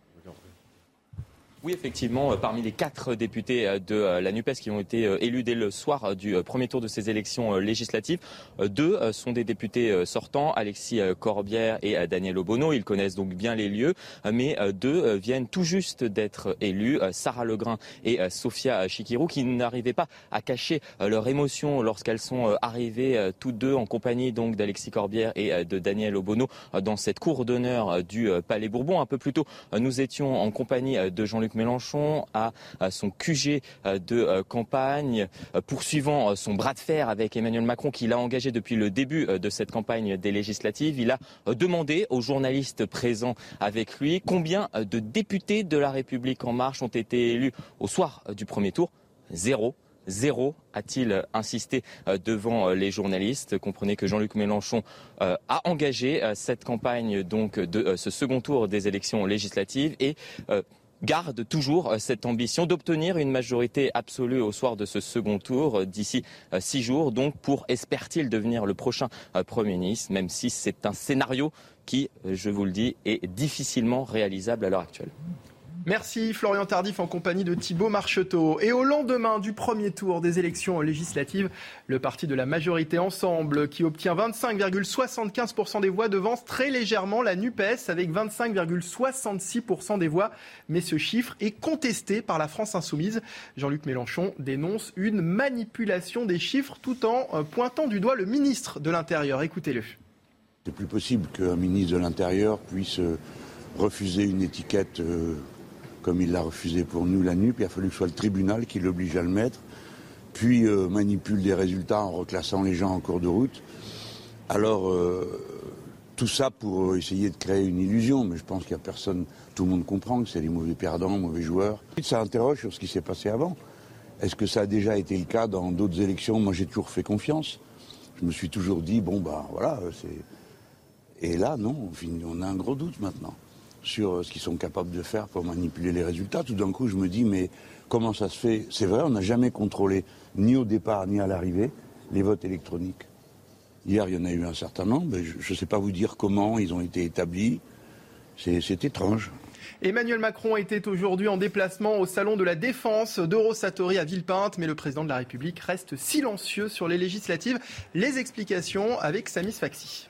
Oui, effectivement, euh, parmi les quatre députés euh, de euh, la NUPES qui ont été élus dès le soir du premier tour de ces élections législatives, deux sont des députés sortants, Alexis Corbière et Daniel Obono. Ils connaissent donc bien les lieux, mais deux viennent tout juste d'être élus, Sarah Legrain et Sophia Chikirou, qui n'arrivaient pas à cacher leur émotion lorsqu'elles sont arrivées toutes deux en compagnie donc d'Alexis Corbière et de Daniel Obono dans cette cour d'honneur du Palais Bourbon. Un peu plus tôt, nous étions en compagnie de Jean-Luc Mélenchon à, son QG euh, de euh, campagne, euh, poursuivant son bras de fer avec Emmanuel Macron qu'il a engagé depuis le début de cette campagne des législatives. Il a demandé aux journalistes présents avec lui combien de députés de la République en marche ont été élus au soir du premier tour. Zéro. Zéro, a-t-il insisté devant les journalistes. Comprenez que Jean-Luc Mélenchon a engagé cette campagne donc de ce second tour des élections législatives et garde toujours cette ambition d'obtenir une majorité absolue au soir de ce second tour d'ici six jours, donc pour espère-t-il devenir le prochain Premier ministre, même si c'est un scénario qui, je vous le dis, est difficilement réalisable à l'heure actuelle. Merci Florian Tardif en compagnie de Thibault Marcheteau. Et au lendemain du premier tour des élections législatives, le parti de la majorité Ensemble, qui obtient 25,75% des voix, devance très légèrement la NUPES avec 25,66% des voix. Mais ce chiffre est contesté par la France Insoumise. Jean-Luc Mélenchon dénonce une manipulation des chiffres tout en euh, pointant du doigt le ministre de l'Intérieur. Écoutez-le. C'est plus possible qu'un ministre de l'Intérieur puisse euh, refuser une étiquette euh, comme il l'a refusé pour nous la nuit, puis il a fallu que ce soit le tribunal qui l'oblige à le mettre, puis euh, manipule des résultats en reclassant les gens en cours de route. Alors, euh, tout ça pour essayer de créer une illusion, mais je pense qu'il n'y a personne, tout le monde comprend que c'est des mauvais perdants, mauvais joueurs. Ça interroge sur ce qui s'est passé avant. Est-ce que ça a déjà été le cas dans d'autres élections? Moi, j'ai toujours fait confiance. Je me suis toujours dit, bon, bah voilà, c'est. Et là, non, on a un gros doute maintenant sur euh, ce qu'ils sont capables de faire pour manipuler les résultats. Tout d'un coup, je me dis, mais comment ça se fait? C'est vrai, on n'a jamais contrôlé, ni au départ, ni à l'arrivée, les votes électroniques. Hier, il y en a eu un certain nombre. Je ne sais pas vous dire comment ils ont été établis. C'est étrange. Emmanuel Macron était aujourd'hui en déplacement au salon de la défense d'Eurosatori à Villepinte, mais le président de la République reste silencieux sur les législatives. Les explications avec Samis Faxi.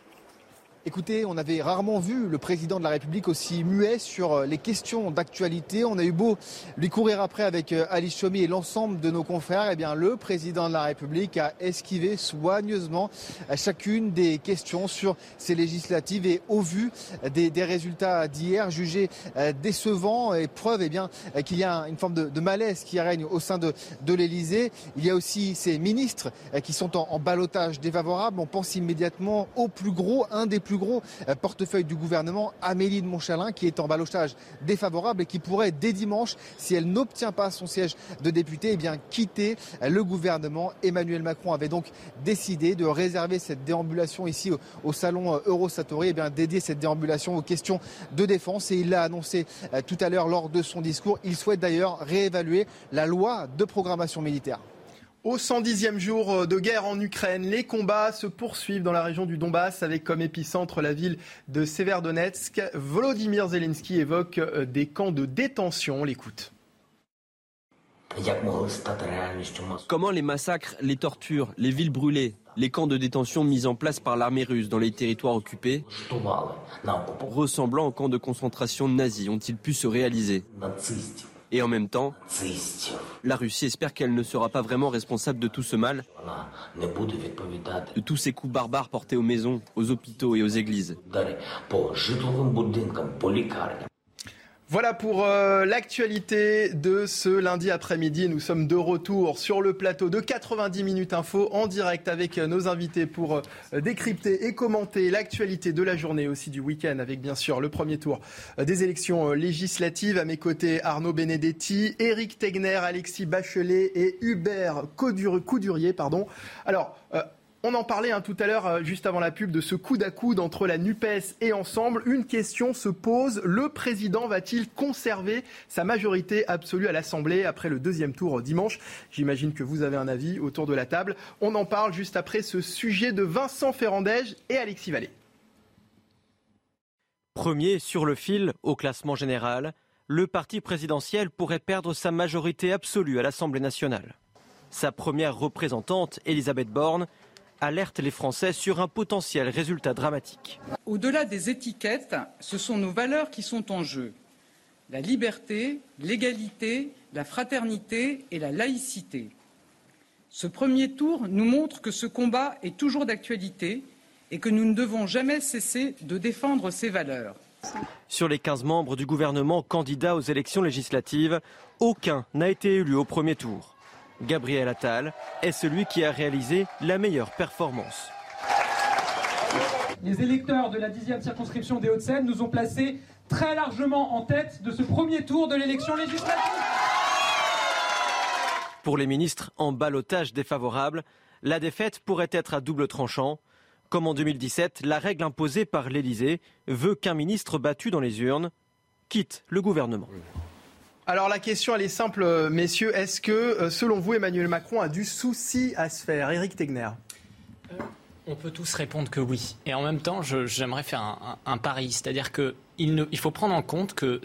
Écoutez, on avait rarement vu le président de la République aussi muet sur euh, les questions d'actualité. On a eu beau lui courir après avec euh, Alice Chomy et l'ensemble de nos confrères. Eh bien, le président de la République a esquivé soigneusement chacune des questions sur ces législatives et au vu des, résultats d'hier jugés euh, décevants et preuve eh bien qu'il y a une forme de, malaise qui règne au sein de, de l'Élysée. Il y a aussi ces ministres qui sont en, en balotage défavorable. On pense immédiatement au plus gros, un des plus plus gros euh, portefeuille du gouvernement, Amélie de Montchalin, qui est en balotage défavorable et qui pourrait, dès dimanche, si elle n'obtient pas son siège de député, eh bien, quitter le gouvernement. Emmanuel Macron avait donc décidé de réserver cette déambulation ici au, salon euh, Eurosatori, eh bien, dédier cette déambulation aux questions de défense. Et il l'a annoncé euh, tout à l'heure lors de son discours. Il souhaite d'ailleurs réévaluer la loi de programmation militaire. Au 110e jour euh, de guerre en Ukraine, les combats se poursuivent dans la région du Donbass avec comme épicentre la ville de Severdonetsk. Volodymyr Zelensky évoque euh, des camps de détention. On l'écoute. Comment les massacres, les tortures, les villes brûlées, les camps de détention mis en place par l'armée russe dans les territoires occupés, ressemblant aux camps de concentration nazis, ont-ils pu se réaliser? Et en même temps, la Russie espère qu'elle ne sera pas vraiment responsable de tout ce mal, de tous ces coups barbares portés aux maisons, aux hôpitaux et aux églises. Voilà pour euh, l'actualité de ce lundi après-midi. Nous sommes de retour sur le plateau de 90 minutes info en direct avec euh, nos invités pour euh, décrypter et commenter l'actualité de la journée aussi du week-end avec bien sûr le premier tour des élections législatives. À mes côtés, Arnaud Benedetti, Éric Tegner, Alexis Bachelet et Hubert Coudurier. Pardon. Alors, on en parlait hein, tout à l'heure, euh, juste avant la pub, de ce coude à coude entre la NUPES et Ensemble. Une question se pose. Le président va-t-il conserver sa majorité absolue à l'Assemblée après le deuxième tour euh, dimanche? J'imagine que vous avez un avis autour de la table. On en parle juste après ce sujet de Vincent Ferrandège et Alexis Vallée. Premier sur le fil au classement général, le parti présidentiel pourrait perdre sa majorité absolue à l'Assemblée nationale. Sa première représentante, Elisabeth Borne, alerte les Français sur un potentiel résultat dramatique. Au-delà des étiquettes, ce sont nos valeurs qui sont en jeu. La liberté, l'égalité, la fraternité et la laïcité. Ce premier tour nous montre que ce combat est toujours d'actualité et que nous ne devons jamais cesser de défendre ces valeurs. Sur les 15 membres du gouvernement candidats aux élections législatives, aucun n'a été élu au premier tour. Gabriel Attal est celui qui a réalisé la meilleure performance. Les électeurs de la 10e circonscription des Hauts-de-Seine nous ont placés très largement en tête de ce premier tour de l'élection législative. Pour les ministres en balotage défavorable, la défaite pourrait être à double tranchant. Comme en 2017, la règle imposée par l'Élysée veut qu'un ministre battu dans les urnes quitte le gouvernement. Alors la question, elle est simple, euh, messieurs. Est-ce que, euh, selon vous, Emmanuel Macron a du souci à se faire? Éric Tegner on peut tous répondre que oui. Et en même temps, j'aimerais faire un, pari. C'est-à-dire qu'il il faut prendre en compte que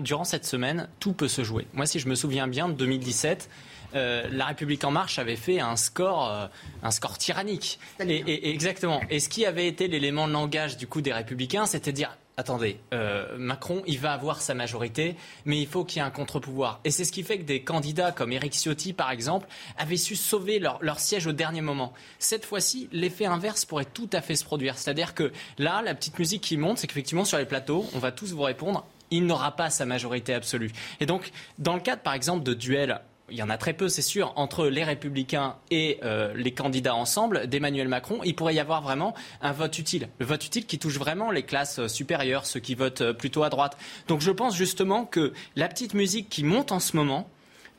durant cette semaine, tout peut se jouer. Moi, si je me souviens bien de 2017, euh, la République en marche avait fait un score, euh, un score tyrannique. Et, exactement. Et ce qui avait été l'élément de langage du coup des Républicains, c'était de dire attendez, euh, Macron, il va avoir sa majorité, mais il faut qu'il y ait un contre-pouvoir. Et c'est ce qui fait que des candidats comme Éric Ciotti, par exemple, avaient su sauver leur, leur siège au dernier moment. Cette fois-ci, l'effet inverse pourrait tout à fait se produire. C'est-à-dire que là, la petite musique qui monte, c'est qu'effectivement, sur les plateaux, on va tous vous répondre il n'aura pas sa majorité absolue. Et donc, dans le cadre, par exemple, de duels il y en a très peu, c'est sûr, entre les républicains et euh, les candidats ensemble d'Emmanuel Macron, il pourrait y avoir vraiment un vote utile. Le vote utile qui touche vraiment les classes euh, supérieures, ceux qui votent euh, plutôt à droite. Donc je pense justement que la petite musique qui monte en ce moment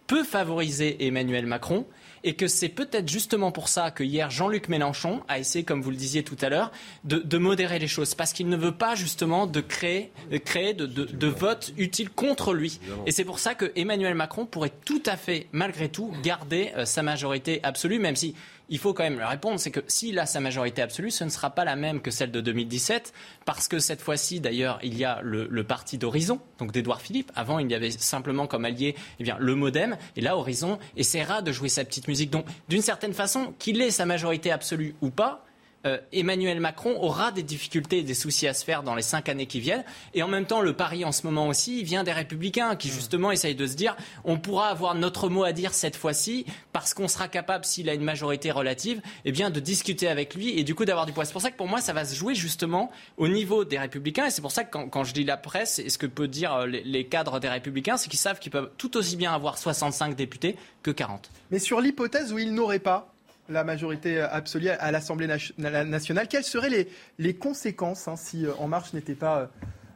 peut favoriser Emmanuel Macron et que c'est peut-être justement pour ça que hier Jean-Luc Mélenchon a essayé, comme vous le disiez tout à l'heure, de, modérer les choses, parce qu'il ne veut pas justement de créer, de, créer de, de, votes utiles contre lui. Et c'est pour ça que Emmanuel Macron pourrait tout à fait, malgré tout, garder euh, sa majorité absolue, même si il faut quand même le répondre, c'est que s'il a sa majorité absolue, ce ne sera pas la même que celle de 2017, parce que cette fois-ci, d'ailleurs, il y a le, parti d'Horizon, donc d'Edouard Philippe. Avant, il y avait simplement comme allié eh bien, le Modem, et là, Horizon essaiera de jouer sa petite musique. Donc, d'une certaine façon, qu'il ait sa majorité absolue ou pas, euh, Emmanuel Macron aura des difficultés et des soucis à se faire dans les cinq années qui viennent. Et en même temps, le pari en ce moment aussi vient des Républicains qui mmh. justement essayent de se dire on pourra avoir notre mot à dire cette fois-ci parce qu'on sera capable, s'il a une majorité relative, eh bien, de discuter avec lui et du coup d'avoir du poids. C'est pour ça que pour moi, ça va se jouer justement au niveau des Républicains. Et c'est pour ça que quand, je dis la presse, et ce que peuvent dire euh, les, les cadres des Républicains, c'est qu'ils savent qu'ils peuvent tout aussi bien avoir 65 députés que 40. Mais sur l'hypothèse où ils n'auraient pas la majorité absolue à l'Assemblée nationale. Quelles seraient les, conséquences hein, si euh, En Marche n'était pas, euh,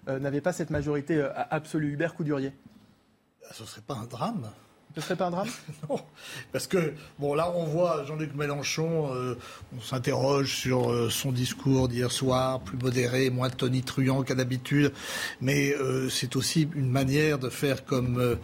euh, n'avait pas cette majorité absolue Hubert Coudurier Ce ne serait pas un drame. Ce serait pas un drame? Non, parce que bon là on voit Jean-Luc Mélenchon, on s'interroge sur son discours d'hier soir, plus modéré, moins tonitruant qu'à d'habitude, mais c'est aussi une manière de faire comme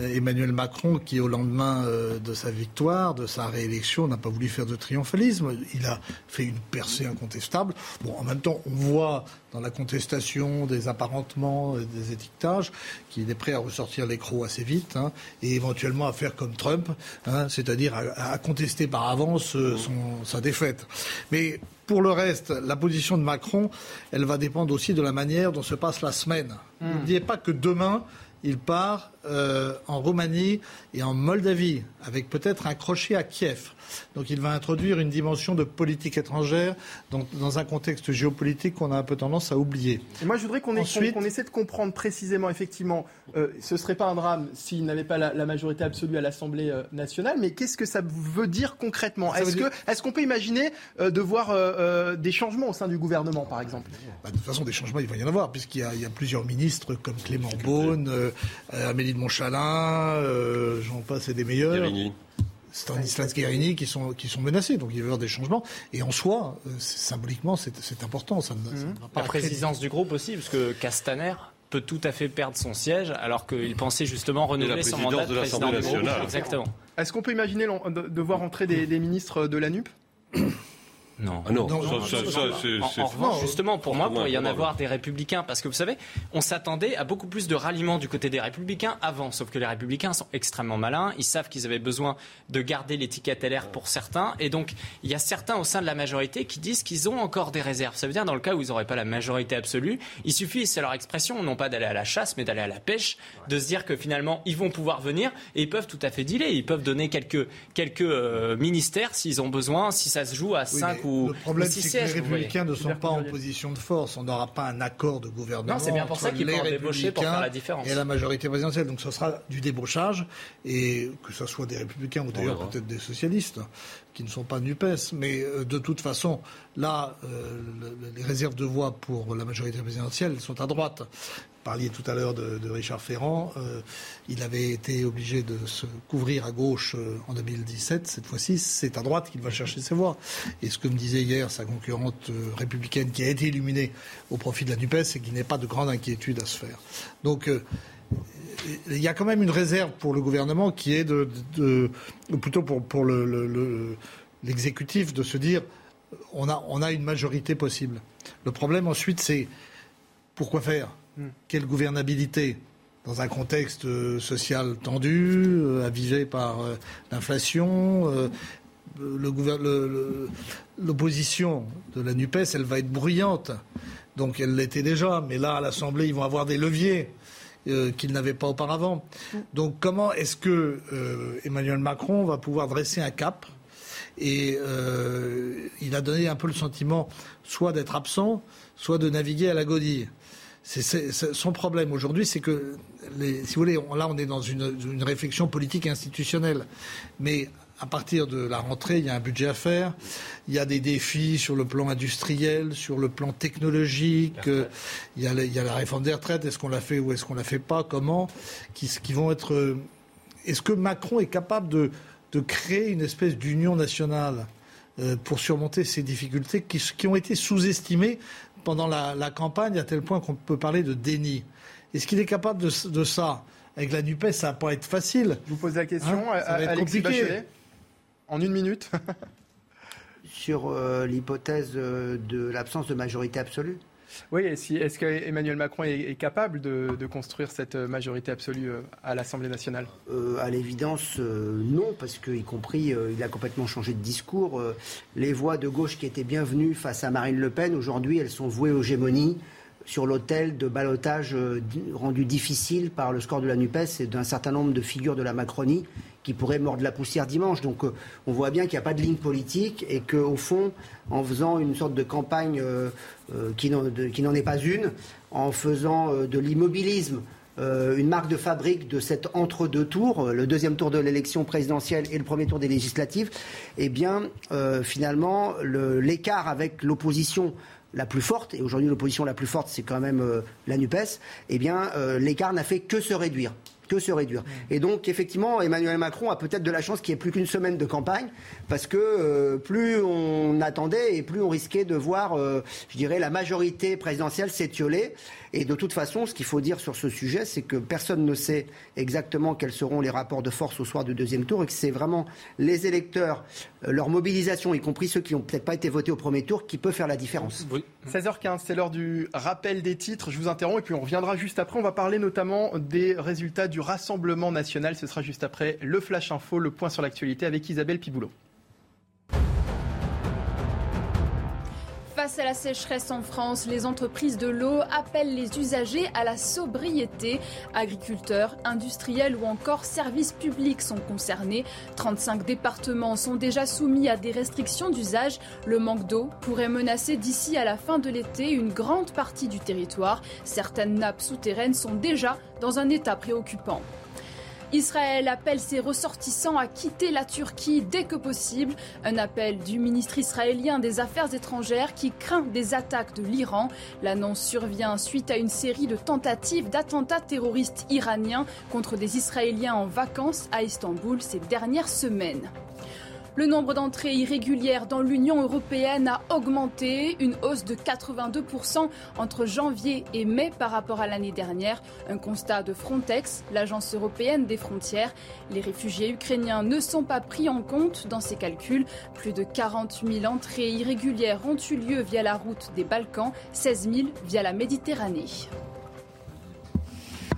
Emmanuel Macron, qui au lendemain euh, de sa victoire, de sa réélection, n'a pas voulu faire de triomphalisme. Il a fait une percée incontestable. Bon, en même temps, on voit dans la contestation des apparentements, et des étiquetages, qu'il est prêt à ressortir l'écrou assez vite hein, et éventuellement à faire comme Trump, hein, c'est-à-dire à, contester par avance euh, sa défaite. Mais pour le reste, la position de Macron, elle va dépendre aussi de la manière dont se passe la semaine. Hmm. N'oubliez pas que demain, il part euh, en Roumanie et en Moldavie, avec peut-être un crochet à Kiev. Donc il va introduire une dimension de politique étrangère dans, un contexte géopolitique qu'on a un peu tendance à oublier. Et moi, je voudrais qu'on essaie de comprendre précisément, effectivement, euh, ce ne serait pas un drame s'il n'avait pas la, majorité absolue à l'Assemblée euh, nationale, mais qu'est-ce que ça veut dire concrètement? Est-ce qu'on peut imaginer de voir des changements au sein du gouvernement, par exemple? Bah, De toute façon, des changements, il va y en avoir, puisqu'il y, a plusieurs ministres comme Clément Beaune, Amélie de Montchalin, euh, j'en passe et des meilleurs. Guérini. Stanislas Guérini qui sont, qui sont menacés. Donc il va y avoir des changements. Et en soi, euh, symboliquement, c'est important. Ça mhm. La présidence du groupe aussi, parce que Castaner peut tout à fait perdre son siège alors qu'il pensait justement renouveler son mandat de, président du groupe. Exactement. Est-ce qu'on peut imaginer de voir entrer des, des ministres de la NUP non. Ah non, en, revanche, justement, pour moi, pour y en avoir des républicains, parce que vous savez, on s'attendait à beaucoup plus de ralliement du côté des républicains avant, sauf que les républicains sont extrêmement malins, ils savent qu'ils avaient besoin de garder l'étiquette LR pour certains, et donc il y a certains au sein de la majorité qui disent qu'ils ont encore des réserves. Ça veut dire, dans le cas où ils n'auraient pas la majorité absolue, il suffit, c'est leur expression, non pas d'aller à la chasse, mais d'aller à la pêche, de se dire que finalement, ils vont pouvoir venir, et ils peuvent tout à fait dealer, ils peuvent donner quelques, quelques euh, ministères s'ils ont besoin, si ça se joue à 5 ou le problème, c'est que les Républicains ne sont pas en position de force. On n'aura pas un accord de gouvernement. c'est bien pour ça qu'ils vont débaucher pour faire la différence. Et la majorité présidentielle. Donc ce sera du débauchage, et que ce soit des Républicains ou d'ailleurs peut-être des socialistes qui ne sont pas NUPES. Mais euh, de toute façon, là, euh, les réserves de voix pour la majorité présidentielle sont à droite parliez tout à l'heure de, Richard Ferrand. Euh, il avait été obligé de se couvrir à gauche euh, en 2017. Cette fois-ci, c'est à droite qu'il va chercher ses voix. Et ce que me disait hier sa concurrente euh, républicaine qui a été illuminée au profit de la NUPES, c'est qu'il n'y ait pas de grande inquiétude à se faire. Donc, il y a quand même une réserve pour le gouvernement qui est de, plutôt pour, l'exécutif le, de se dire on a, on a une majorité possible. Le problème ensuite, c'est pourquoi faire? Quelle gouvernabilité dans un contexte euh, social tendu, euh, avivé par euh, l'inflation, l'opposition de la NUPES, elle va être bruyante. Donc elle l'était déjà, mais là, à l'Assemblée, ils vont avoir des leviers qu'ils n'avaient pas auparavant. Donc comment est-ce que Emmanuel Macron va pouvoir dresser un cap Et il a donné un peu le sentiment soit d'être absent, soit de naviguer à la godille? C'est, son problème aujourd'hui, c'est que, les, si vous voulez, là on est dans une, une, réflexion politique et institutionnelle. Mais à partir de la rentrée, il y a un budget à faire, il y a des défis sur le plan industriel, sur le plan technologique, il y, a, il y, a, la réforme des retraites, est-ce qu'on l'a fait ou est-ce qu'on l'a fait pas, comment, qui, qui vont être... Est-ce que Macron est capable de, de créer une espèce d'union nationale euh, pour surmonter ces difficultés qui, qui ont été sous-estimées pendant la, campagne à tel point qu'on peut parler de déni. Est-ce qu'il est capable de, ça? Avec la NUPES, ça va pas être facile. Je vous pose la question, hein? ça va être compliqué. en une minute. Sur euh, l'hypothèse euh, de l'absence de majorité absolue? Oui, est-ce qu'Emmanuel Macron est, capable de, construire cette majorité absolue euh, à l'Assemblée nationale? À l'évidence, non, parce qu'y compris, il a complètement changé de discours. les voix de gauche qui étaient bienvenues face à Marine Le Pen, aujourd'hui, elles sont vouées aux gémonies sur l'autel de balotage rendu difficile par le score de la NUPES et d'un certain nombre de figures de la Macronie qui pourrait mordre la poussière dimanche. Donc euh, on voit bien qu'il n'y a pas de ligne politique et qu'au fond, en faisant une sorte de campagne euh, euh, qui n'en est pas une, en faisant de l'immobilisme une marque de fabrique de cet entre-deux tours, le deuxième tour de l'élection présidentielle et le premier tour des législatives, eh bien, finalement, l'écart avec l'opposition la plus forte, et aujourd'hui l'opposition la plus forte, c'est quand même la NUPES, eh bien, l'écart n'a fait que se réduire que se réduire. Et donc, effectivement, Emmanuel Macron a peut-être de la chance qu'il n'y ait plus qu'une semaine de campagne, parce que euh, plus on attendait et plus on risquait de voir, euh, je dirais, la majorité présidentielle s'étioler. Et de toute façon, ce qu'il faut dire sur ce sujet, c'est que personne ne sait exactement quels seront les rapports de force au soir du deuxième tour et que c'est vraiment les électeurs, euh, leur mobilisation, y compris ceux qui n'ont peut-être pas été votés au premier tour, qui peut faire la différence. 16h15, c'est l'heure du rappel des titres. Je vous interromps et puis on reviendra juste après. On va parler notamment des résultats du Rassemblement national. Ce sera juste après le Flash Info, le point sur l'actualité avec Isabelle Piboulot. Face à la sécheresse en France, les entreprises de l'eau appellent les usagers à la sobriété. Agriculteurs, industriels ou encore services publics sont concernés. 35 départements sont déjà soumis à des restrictions d'usage. Le manque d'eau pourrait menacer d'ici à la fin de l'été une grande partie du territoire. Certaines nappes souterraines sont déjà dans un état préoccupant. Israël appelle ses ressortissants à quitter la Turquie dès que possible. Un appel du ministre israélien des Affaires étrangères qui craint des attaques de l'Iran. L'annonce survient suite à une série de tentatives d'attentats terroristes iraniens contre des Israéliens en vacances à Istanbul ces dernières semaines. Le nombre d'entrées irrégulières dans l'Union européenne a augmenté, une hausse de 82% entre janvier et mai par rapport à l'année dernière. Un constat de Frontex, l'agence européenne des frontières. Les réfugiés ukrainiens ne sont pas pris en compte dans ces calculs. Plus de 40 000 entrées irrégulières ont eu lieu via la route des Balkans, 16 000 via la Méditerranée.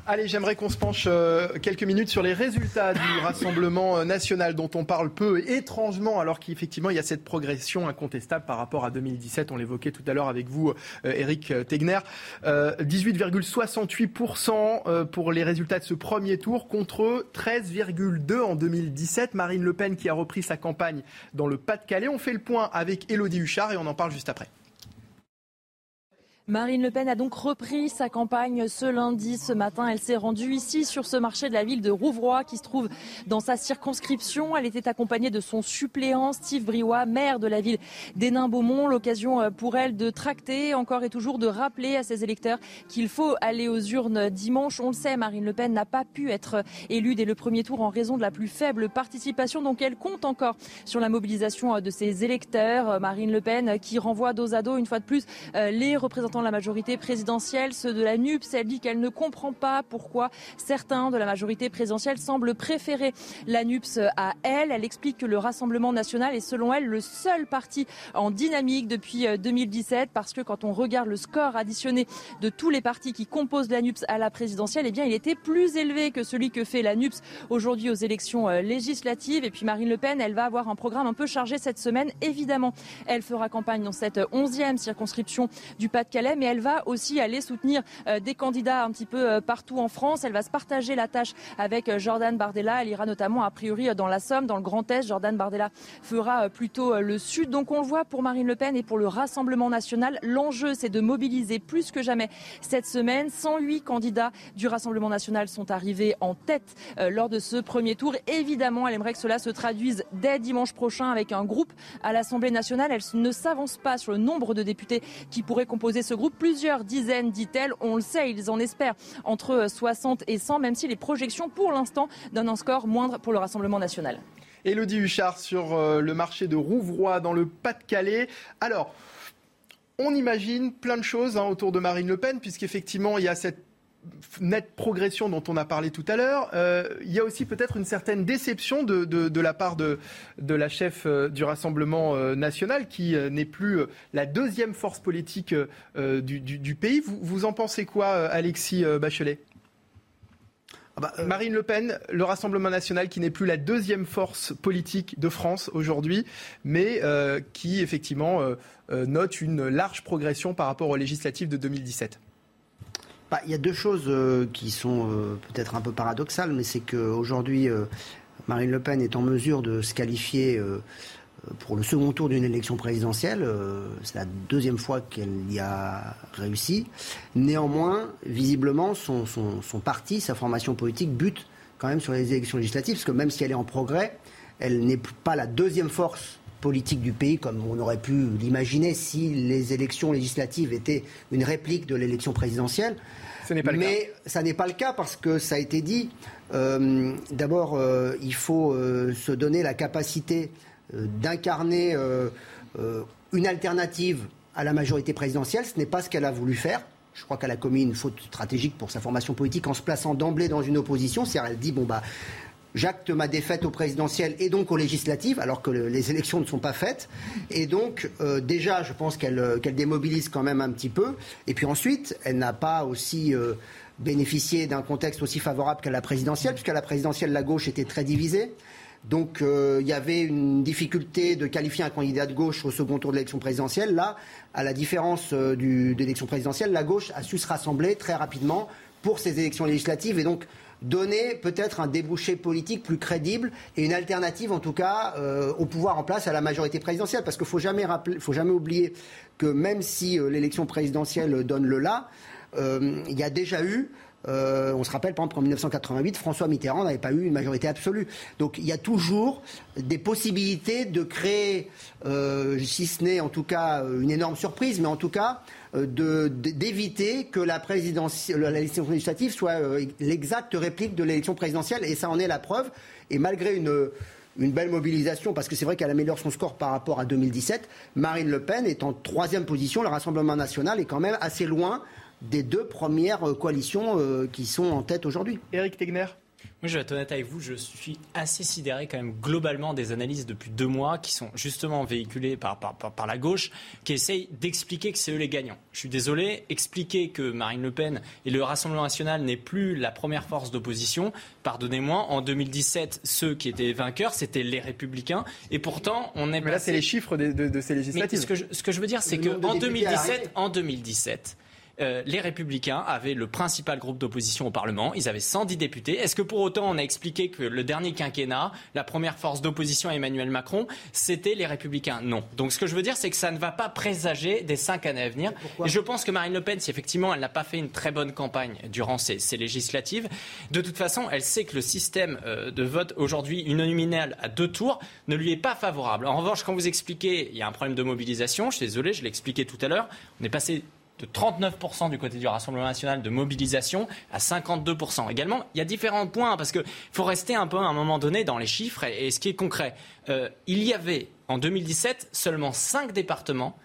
Allez, j'aimerais qu'on se penche euh, quelques minutes sur les résultats du Rassemblement euh, national dont on parle peu, étrangement, alors qu'effectivement il y a cette progression incontestable par rapport à 2017. On l'évoquait tout à l'heure avec vous, Eric euh, Tegner. 18,68% pour les résultats de ce premier tour contre 13,2% en 2017. Marine Le Pen qui a repris sa campagne dans le Pas-de-Calais. On fait le point avec Elodie Huchard et on en parle juste après. Marine Le Pen a donc repris sa campagne ce lundi. Ce matin, elle s'est rendue ici sur ce marché de la ville de Rouvroy qui se trouve dans sa circonscription. Elle était accompagnée de son suppléant Steve Briouat, maire de la ville d'Hénin-Beaumont. L'occasion euh, pour elle de tracter encore et toujours de rappeler à ses électeurs qu'il faut aller aux urnes dimanche. On le sait, Marine Le Pen n'a pas pu être élue dès le premier tour en raison de la plus faible participation. Donc elle compte encore sur la mobilisation euh, de ses électeurs. Marine Le Pen qui renvoie dos à dos une fois de plus euh, les représentants la majorité présidentielle, ceux de la NUPS. Elle dit qu'elle ne comprend pas pourquoi certains de la majorité présidentielle semblent préférer la NUPS à elle. Elle explique que le Rassemblement national est selon elle le seul parti en dynamique depuis 2017 euh, parce que quand on regarde le score additionné de tous les partis qui composent la NUPS à la présidentielle, eh bien il était plus élevé que celui que fait la NUPS aujourd'hui aux élections euh, législatives. Et puis Marine Le Pen, elle va avoir un programme un peu chargé cette semaine. Évidemment, elle fera campagne dans cette onzième circonscription du Pas-de-Calais, mais elle va aussi aller soutenir euh, des candidats un petit peu partout en France. Elle va se partager la tâche avec Jordan Bardella. Elle ira notamment a priori dans la Somme, dans le Grand Est. Jordan Bardella fera plutôt le Sud. Donc on le voit pour Marine Le Pen et pour le Rassemblement national. L'enjeu, c'est de mobiliser plus que jamais cette semaine. 108 candidats du Rassemblement national sont arrivés en tête euh, lors de ce premier tour. Évidemment, elle aimerait que cela se traduise dès dimanche prochain avec un groupe à l'Assemblée nationale. Elle ne s'avance pas sur le nombre de députés qui pourraient composer ce groupe. Plusieurs dizaines, dit-elle. On le sait, ils en espèrent entre 60 et 100, même si les projections, pour l'instant, donnent un score moindre pour le Rassemblement national. Elodie Huchard sur euh, le marché de Rouvroy dans le Pas-de-Calais. Alors, on imagine plein de choses hein, autour de Marine Le Pen, puisqu'effectivement, il y a cette nette progression dont on a parlé tout à l'heure. Euh, il y a aussi peut-être une certaine déception de, la part de, la chef euh, du Rassemblement national, qui n'est plus la deuxième force politique du, pays. Vous, vous, en pensez quoi, Alexis Bachelet? Ah bah, euh, Marine Le Pen, le Rassemblement national qui n'est plus la deuxième force politique de France aujourd'hui, mais euh, qui effectivement euh, note une large progression par rapport aux législatives de 2017. Bah, il y a deux choses qui sont peut-être un peu paradoxales, mais c'est qu'aujourd'hui, Marine Le Pen est en mesure de se qualifier pour le second tour d'une élection présidentielle. Euh, c'est la deuxième fois qu'elle y a réussi. Néanmoins, visiblement, son, parti, sa formation politique bute quand même sur les élections législatives, parce que même si elle est en progrès, elle n'est pas la deuxième force politique du pays, comme on aurait pu l'imaginer si les élections législatives étaient une réplique de l'élection présidentielle. Ce n'est pas le Mais ça n'est pas le cas parce que ça a été dit. Euh, d'abord, euh, il faut se donner la capacité euh, d'incarner euh, euh, une alternative à la majorité présidentielle. Ce n'est pas ce qu'elle a voulu faire. Je crois qu'elle a commis une faute stratégique pour sa formation politique en se plaçant d'emblée dans une opposition. C'est-à-dire, elle dit bon bah j'acte ma défaite au présidentiel et donc aux législatives, alors que les élections ne sont pas faites. Et donc, déjà, je pense qu'elle démobilise quand même un petit peu. Et puis ensuite, elle n'a pas aussi bénéficié d'un contexte aussi favorable qu'à la présidentielle, puisqu'à la présidentielle, la gauche était très divisée. Donc euh, il y avait une difficulté de qualifier un candidat de gauche au second tour de l'élection présidentielle. Là, à la différence euh, de l'élection présidentielle, la gauche a su se rassembler très rapidement pour ces élections législatives et donc donner peut-être un débouché politique plus crédible et une alternative en tout cas euh, au pouvoir en place à la majorité présidentielle. Parce qu'il ne faut jamais, faut jamais oublier que même si l'élection présidentielle donne le là, il y a déjà eu euh, on se rappelle, par exemple, qu'en 1988, François Mitterrand n'avait pas eu une majorité absolue. Donc il y a toujours des possibilités de créer, euh, si ce n'est en tout cas une énorme surprise, mais en tout cas euh, d'éviter que la l'élection législative soit l'exacte réplique de l'élection présidentielle. Et ça en est la preuve. Et malgré une une belle mobilisation, parce que c'est vrai qu'elle améliore son score par rapport à 2017. Marine Le Pen est en troisième position. Le Rassemblement national est quand même assez loin des deux premières euh, coalitions euh, qui sont en tête aujourd'hui. Éric Tegner moi, je vais être honnête avec vous, je suis assez sidéré quand même globalement des analyses depuis deux mois qui sont justement véhiculées par, par, la gauche, qui essayent d'expliquer que c'est eux les gagnants. Je suis désolé, expliquer que Marine Le Pen et le Rassemblement national n'est plus la première force d'opposition, pardonnez-moi, en 2017, ceux qui étaient vainqueurs, c'était les Républicains, et pourtant, on est... Mais là, c'est les chiffres de, ces législatives. ce, que je, ce que je veux dire, c'est qu'en 2017, en 2017, euh, les Républicains avaient le principal groupe d'opposition au Parlement. Ils avaient 110 députés. Est-ce que pour autant on a expliqué que le dernier quinquennat, la première force d'opposition à Emmanuel Macron, c'était les Républicains? Non. Donc ce que je veux dire, c'est que ça ne va pas présager des cinq années à venir. Et je pense que Marine Le Pen, si effectivement elle n'a pas fait une très bonne campagne durant ces, législatives, de toute façon, elle sait que le système euh, de vote aujourd'hui uninominal à deux tours ne lui est pas favorable. En revanche, quand vous expliquez, il y a un problème de mobilisation. Je suis désolé, je l'ai expliqué tout à l'heure. On est passé de 39% du côté du Rassemblement national de mobilisation à 52%. Également, il y a différents points parce qu'il faut rester un peu à un moment donné dans les chiffres et, ce qui est concret. Euh, il y avait en 2017 seulement 5 départements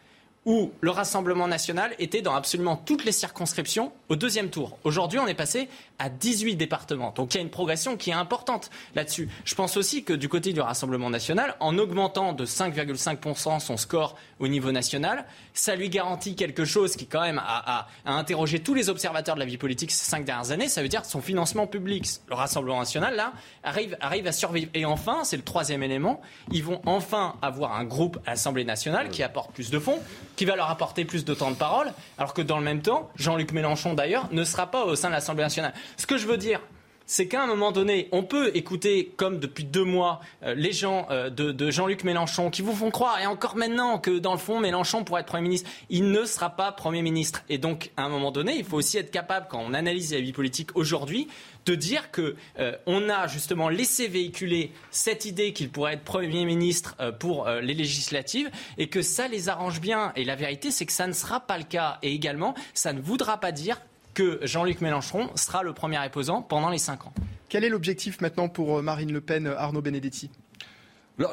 où le Rassemblement national était dans absolument toutes les circonscriptions au deuxième tour. Aujourd'hui, on est passé à 18 départements. Donc il y a une progression qui est importante là-dessus. Je pense aussi que du côté du Rassemblement national, en augmentant de 5,5% son score au niveau national, ça lui garantit quelque chose qui quand même a, interrogé tous les observateurs de la vie politique ces cinq dernières années, ça veut dire son financement public. Le Rassemblement national, là, arrive, arrive à survivre. Et enfin, c'est le troisième élément, ils vont enfin avoir un groupe à l'Assemblée nationale qui apporte plus de fonds, qui va leur apporter plus de temps de parole, alors que dans le même temps, Jean-Luc Mélenchon d'ailleurs ne sera pas au sein de l'Assemblée nationale. Ce que je veux dire, c'est qu'à un moment donné, on peut écouter, comme depuis deux mois, euh, les gens euh, de, Jean-Luc Mélenchon qui vous font croire, et encore maintenant, que dans le fond, Mélenchon pourrait être Premier ministre. Il ne sera pas Premier ministre. Et donc, à un moment donné, il faut aussi être capable, quand on analyse la vie politique aujourd'hui, de dire que euh, on a justement laissé véhiculer cette idée qu'il pourrait être Premier ministre pour les législatives et que ça les arrange bien. Et la vérité, c'est que ça ne sera pas le cas. Et également, ça ne voudra pas dire que Jean-Luc Mélenchon sera le premier opposant pendant les cinq ans. Quel est l'objectif maintenant pour euh, Marine Le Pen, Arnaud Benedetti?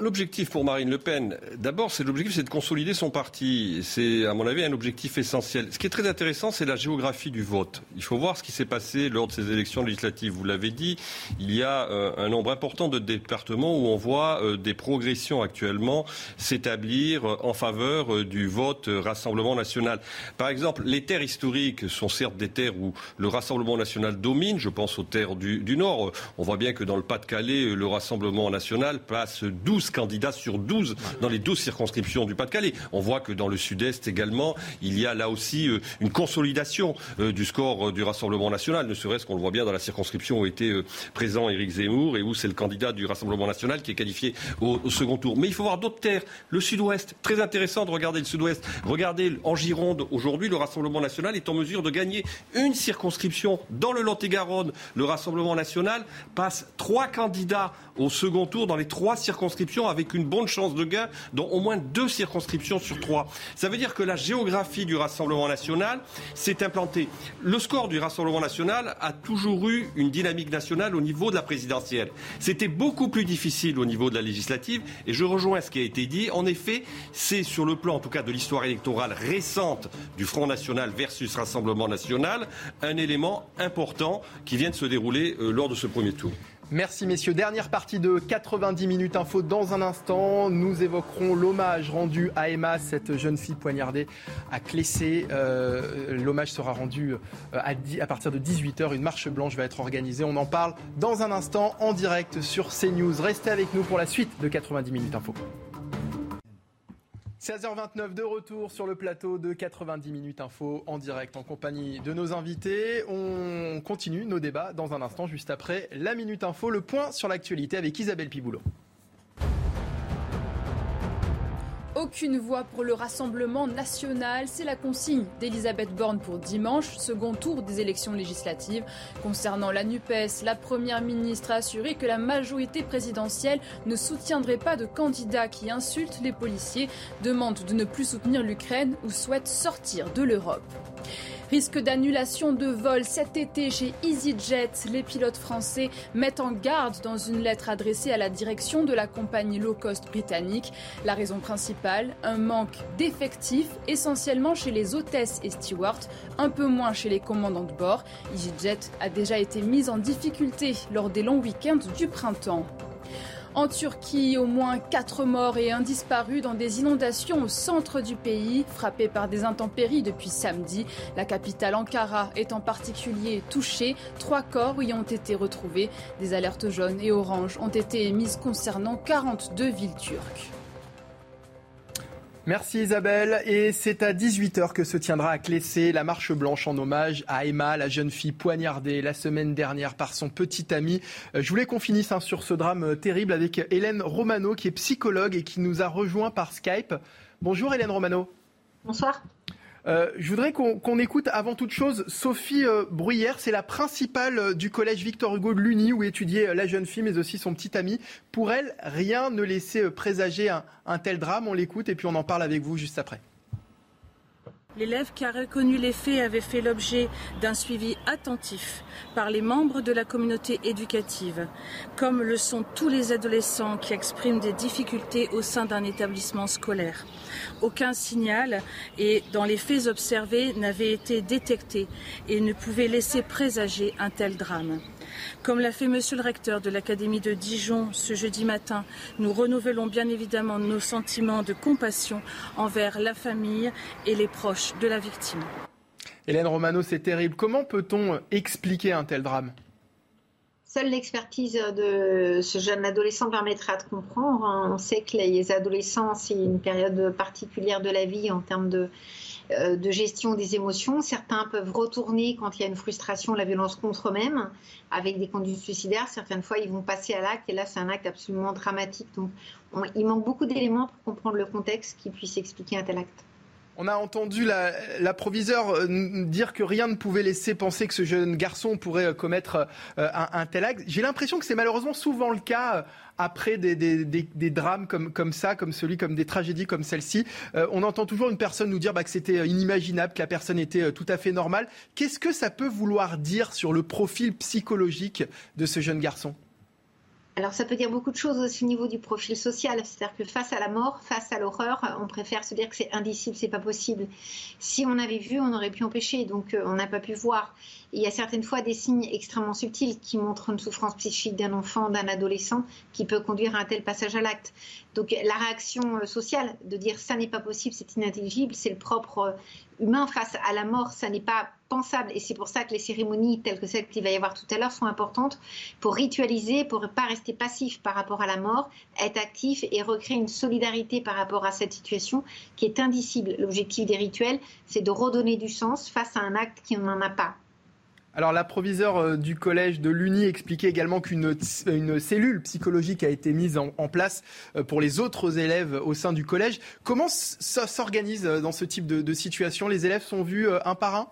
L'objectif pour Marine Le Pen, d'abord, c'est l'objectif, c'est de consolider son parti. C'est, à mon avis, un objectif essentiel. Ce qui est très intéressant, c'est la géographie du vote. Il faut voir ce qui s'est passé lors de ces élections législatives. Vous l'avez dit, il y a euh, un nombre important de départements où on voit euh, des progressions actuellement s'établir euh, en faveur du vote Rassemblement national. Par exemple, les terres historiques sont certes des terres où le Rassemblement national domine. Je pense aux terres du, du Nord. On voit bien que dans le Pas-de-Calais, le Rassemblement national passe 12 12 candidats sur 12 dans les 12 circonscriptions du Pas-de-Calais. On voit que dans le Sud-Est également, il y a là aussi euh, une consolidation euh, du score euh, du Rassemblement national, ne serait-ce qu'on le voit bien dans la circonscription où était présent Éric Zemmour et où c'est le candidat du Rassemblement national qui est qualifié au, second tour. Mais il faut voir d'autres terres. Le Sud-Ouest, très intéressant de regarder le Sud-Ouest. Regardez en Gironde, aujourd'hui, le Rassemblement national est en mesure de gagner une circonscription dans le Lot-et-Garonne. Le Rassemblement national passe trois candidats au second tour dans les trois circonscriptions avec une bonne chance de gain dans au moins deux circonscriptions sur trois. Ça veut dire que la géographie du Rassemblement national s'est implantée. Le score du Rassemblement national a toujours eu une dynamique nationale au niveau de la présidentielle. C'était beaucoup plus difficile au niveau de la législative et je rejoins ce qui a été dit. En effet, c'est sur le plan en tout cas de l'histoire électorale récente du Front national versus Rassemblement national un élément important qui vient de se dérouler euh, lors de ce premier tour. Merci messieurs. Dernière partie de 90 minutes info. Dans un instant, nous évoquerons l'hommage rendu à Emma, cette jeune fille poignardée à Clessé. Euh, l'hommage sera rendu euh, à, à, partir de 18h. Une marche blanche va être organisée. On en parle dans un instant en direct sur CNews. Restez avec nous pour la suite de 90 minutes info. 16h29 de retour sur le plateau de 90 minutes info en direct en compagnie de nos invités. On continue nos débats dans un instant juste après la minute info, le point sur l'actualité avec Isabelle Piboulot. Aucune voix pour le Rassemblement national, c'est la consigne d'Elisabeth Borne pour dimanche, second tour des élections législatives. Concernant la NUPES, la Première ministre a assuré que la majorité présidentielle ne soutiendrait pas de candidats qui insultent les policiers, demande de ne plus soutenir l'Ukraine ou souhaite sortir de l'Europe. Risque d'annulation de vol cet été chez EasyJet. Les pilotes français mettent en garde dans une lettre adressée à la direction de la compagnie low cost britannique. La raison principale, un manque d'effectifs, essentiellement chez les hôtesses et stewards, un peu moins chez les commandants de bord. EasyJet a déjà été mise en difficulté lors des longs week-ends du printemps. En Turquie, au moins 4 morts et un disparu dans des inondations au centre du pays, frappées par des intempéries depuis samedi. La capitale Ankara est en particulier touchée. Trois corps y ont été retrouvés. Des alertes jaunes et oranges ont été émises concernant 42 villes turques. Merci Isabelle. Et c'est à 18h que se tiendra à Clessé la marche blanche en hommage à Emma, la jeune fille poignardée la semaine dernière par son petit ami. Euh, je voulais qu'on finisse hein, sur ce drame euh, terrible avec Hélène Romano qui est psychologue et qui nous a rejoint par Skype. Bonjour Hélène Romano. Bonsoir. Euh, je voudrais qu'on écoute avant toute chose Sophie euh, Bruyère, c'est la principale euh, du collège Victor Hugo de Luni où étudiait la jeune fille mais aussi son petit ami. Pour elle, rien ne laissait présager un, tel drame. On l'écoute et puis on en parle avec vous juste après. L'élève qui a reconnu les faits avait fait l'objet d'un suivi attentif par les membres de la communauté éducative, comme le sont tous les adolescents qui expriment des difficultés au sein d'un établissement scolaire. Aucun signal et dans les faits observés n'avait été détecté et ne pouvait laisser présager un tel drame. Comme l'a fait Monsieur le recteur de l'Académie de Dijon ce jeudi matin, nous renouvelons bien évidemment nos sentiments de compassion envers la famille et les proches de la victime. Hélène Romano, c'est terrible. Comment peut-on expliquer un tel drame? Seule l'expertise de ce jeune adolescent permettra de comprendre. On sait que les adolescents, c'est une période particulière de la vie en termes de, euh, de gestion des émotions. Certains peuvent retourner quand il y a une frustration, la violence contre eux-mêmes, avec des conduites suicidaires. Certaines fois, ils vont passer à l'acte, et là, c'est un acte absolument dramatique. Donc, il manque beaucoup d'éléments pour comprendre le contexte qui puisse expliquer un tel acte. On a entendu la, la, euh, dire que rien ne pouvait laisser penser que ce jeune garçon pourrait euh, commettre euh, un, tel acte. J'ai l'impression que c'est malheureusement souvent le cas après des, drames comme, ça, comme celui, comme des tragédies comme celle-ci. on entend toujours une personne nous dire bah, que c'était inimaginable, que la personne était tout à fait normale. Qu'est-ce que ça peut vouloir dire sur le profil psychologique de ce jeune garçon? Alors ça peut dire beaucoup de choses aussi au niveau du profil social, c'est-à-dire que face à la mort, face à l'horreur, on préfère se dire que c'est indicible, c'est pas possible. Si on avait vu, on aurait pu empêcher, donc euh, on n'a pas pu voir. Il y a certaines fois des signes extrêmement subtils qui montrent une souffrance psychique d'un enfant, d'un adolescent, qui peut conduire à un tel passage à l'acte. Donc la réaction euh, sociale de dire ça n'est pas possible, c'est inintelligible, c'est le propre euh, humain face à la mort, ça n'est pas pensable. Et c'est pour ça que les cérémonies telles que celles qu'il va y avoir tout à l'heure sont importantes pour ritualiser, pour ne pas rester passif par rapport à la mort, être actif et recréer une solidarité par rapport à cette situation qui est indicible. L'objectif des rituels, c'est de redonner du sens face à un acte qui n'en a pas. Alors la proviseure euh, du collège de l'Uni expliquait également qu'une une cellule psychologique a été mise en, place euh, pour les autres élèves au sein du collège. Comment ça s'organise euh, dans ce type de situation? Les élèves sont vus un par un?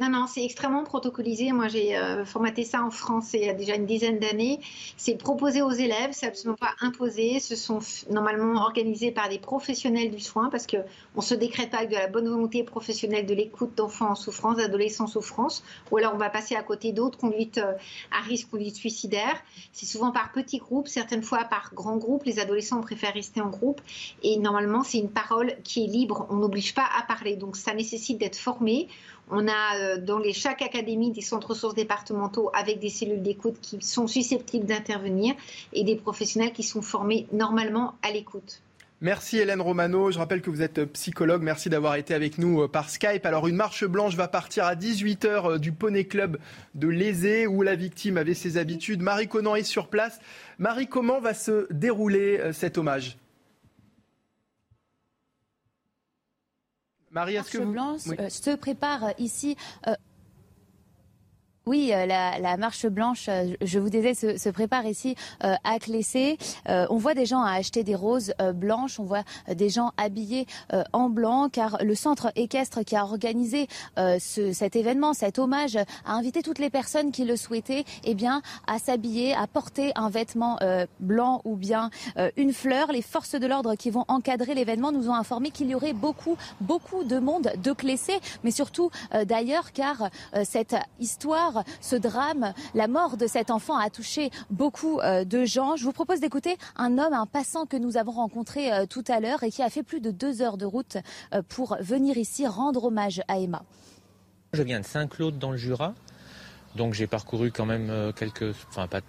Non, non, c'est extrêmement protocolisé. Moi, j'ai euh, formaté ça en France il y a déjà une dizaine d'années. C'est proposé aux élèves, c'est absolument pas imposé. Ce sont normalement organisés par des professionnels du soin parce qu'on ne se décrète pas avec de la bonne volonté professionnelle de l'écoute d'enfants en souffrance, d'adolescents en souffrance, ou alors on va passer à côté d'autres conduites euh, à risque, conduites suicidaires. C'est souvent par petits groupes, certaines fois par grands groupes. Les adolescents préfèrent rester en groupe et normalement, c'est une parole qui est libre. On n'oblige pas à parler. Donc, ça nécessite d'être formé. On a euh, dans chaque académie des centres ressources départementaux avec des cellules d'écoute qui sont susceptibles d'intervenir et des professionnels qui sont formés normalement à l'écoute. Merci Hélène Romano. Je rappelle que vous êtes psychologue. Merci d'avoir été avec nous euh, par Skype. Alors une marche blanche va partir à 18h euh, du Poney Club de Lézé où la victime avait ses habitudes. Marie Conan est sur place. Marie, comment va se dérouler cet hommage? Marie, est-ce que vous... Blanche euh, se prépare ici euh, oui, euh, la, marche blanche, euh, je vous disais, se, prépare ici euh, à Clessé. on voit des gens à acheter des roses blanches, on voit des gens habillés en blanc, car le centre équestre qui a organisé cet événement, cet hommage, a invité toutes les personnes qui le souhaitaient eh bien, à s'habiller, à porter un vêtement blanc ou bien une fleur. Les forces de l'ordre qui vont encadrer l'événement nous ont informé qu'il y aurait beaucoup, beaucoup de monde de Clessé, mais surtout d'ailleurs, car cette histoire ce drame, la mort de cet enfant a touché beaucoup euh, de gens. Je vous propose d'écouter un homme, un passant que nous avons rencontré euh, tout à l'heure et qui a fait plus de deux heures de route euh, pour venir ici rendre hommage à Emma. Je viens de Saint-Claude dans le Jura, donc j'ai parcouru quand même quelques, enfin pas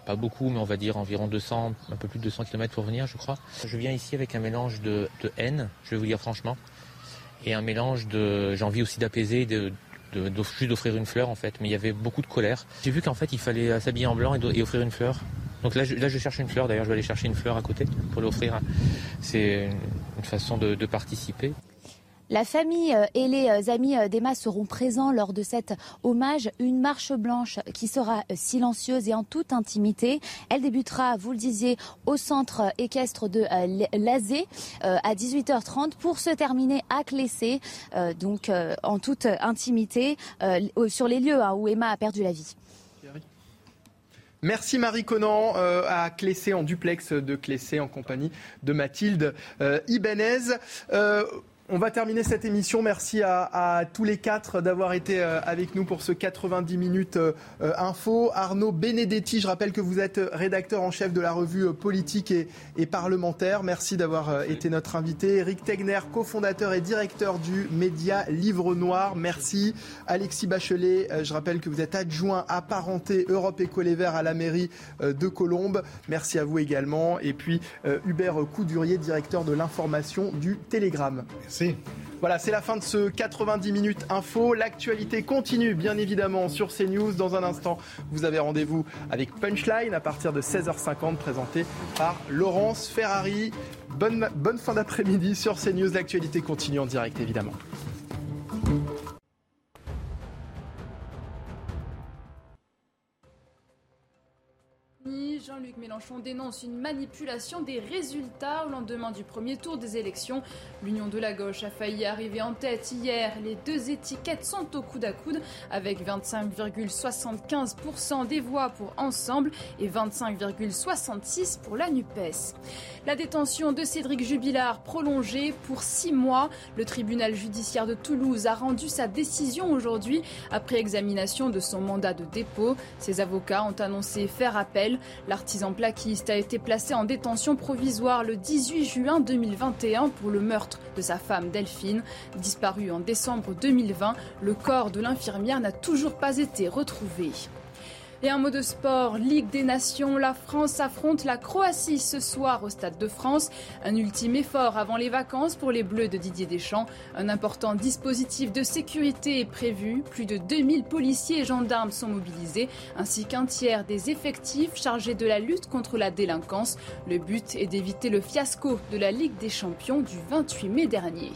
pas beaucoup, mais on va dire environ 200, un peu plus de 200 km pour venir, je crois. Je viens ici avec un mélange de, haine, je vais vous dire franchement, et un mélange de, j'ai envie aussi d'apaiser, de, juste d'offrir une fleur en fait, mais il y avait beaucoup de colère. J'ai vu qu'en fait il fallait s'habiller en blanc et, offrir une fleur. Donc là je, là je cherche une fleur, d'ailleurs je vais aller chercher une fleur à côté pour l'offrir. C'est une, façon de participer. La famille euh, et les euh, amis euh, d'Emma seront présents lors de cet hommage. Une marche blanche qui sera silencieuse et en toute intimité. Elle débutera, vous le disiez, au centre équestre de Lazé à 18h30 pour se terminer à Clessé, donc en toute intimité, sur les lieux hein, où Emma a perdu la vie. Merci Marie Conan à Clessé en duplex de Clessé en compagnie de Mathilde Ibanez. On va terminer cette émission. Merci à, tous les quatre d'avoir été euh, avec nous pour ce 90 minutes euh, euh, info. Arnaud Benedetti, je rappelle que vous êtes rédacteur en chef de la revue politique et, parlementaire. Merci d'avoir été notre invité. Eric Tegner, cofondateur et directeur du média Livre Noir. Merci. Alexis Bachelet, je rappelle que vous êtes adjoint apparenté Europe Éco Les Verts à la mairie de Colombes. Merci à vous également. Et puis Hubert Coudurier, directeur de l'information du Télégramme. Voilà, c'est la fin de ce 90 minutes info. L'actualité continue, bien évidemment, sur CNews. Dans un instant, vous avez rendez-vous avec Punchline à partir de 16h50, présenté par Laurence Ferrari. Bonne, fin d'après-midi sur CNews. L'actualité continue en direct, évidemment. Jean-Luc Mélenchon dénonce une manipulation des résultats au lendemain du premier tour des élections. L'Union de la gauche a failli arriver en tête hier. Les deux étiquettes sont au coude à coude avec 25,75% des voix pour Ensemble et 25,66% pour la NUPES. La détention de Cédric Jubilard prolongée pour six mois. Le tribunal judiciaire de Toulouse a rendu sa décision aujourd'hui après examination de son mandat de dépôt. Ses avocats ont annoncé faire appel. L'artisan plaquiste a été placé en détention provisoire le 18 juin 2021 pour le meurtre de sa femme Delphine. Disparu en décembre 2020, le corps de l'infirmière n'a toujours pas été retrouvé. Et un mot de sport, Ligue des Nations, la France affronte la Croatie ce soir au Stade de France. Un ultime effort avant les vacances pour les Bleus de Didier Deschamps. Un important dispositif de sécurité est prévu. Plus de 2000 policiers et gendarmes sont mobilisés, ainsi qu'un tiers des effectifs chargés de la lutte contre la délinquance. Le but est d'éviter le fiasco de la Ligue des Champions du 28 mai dernier.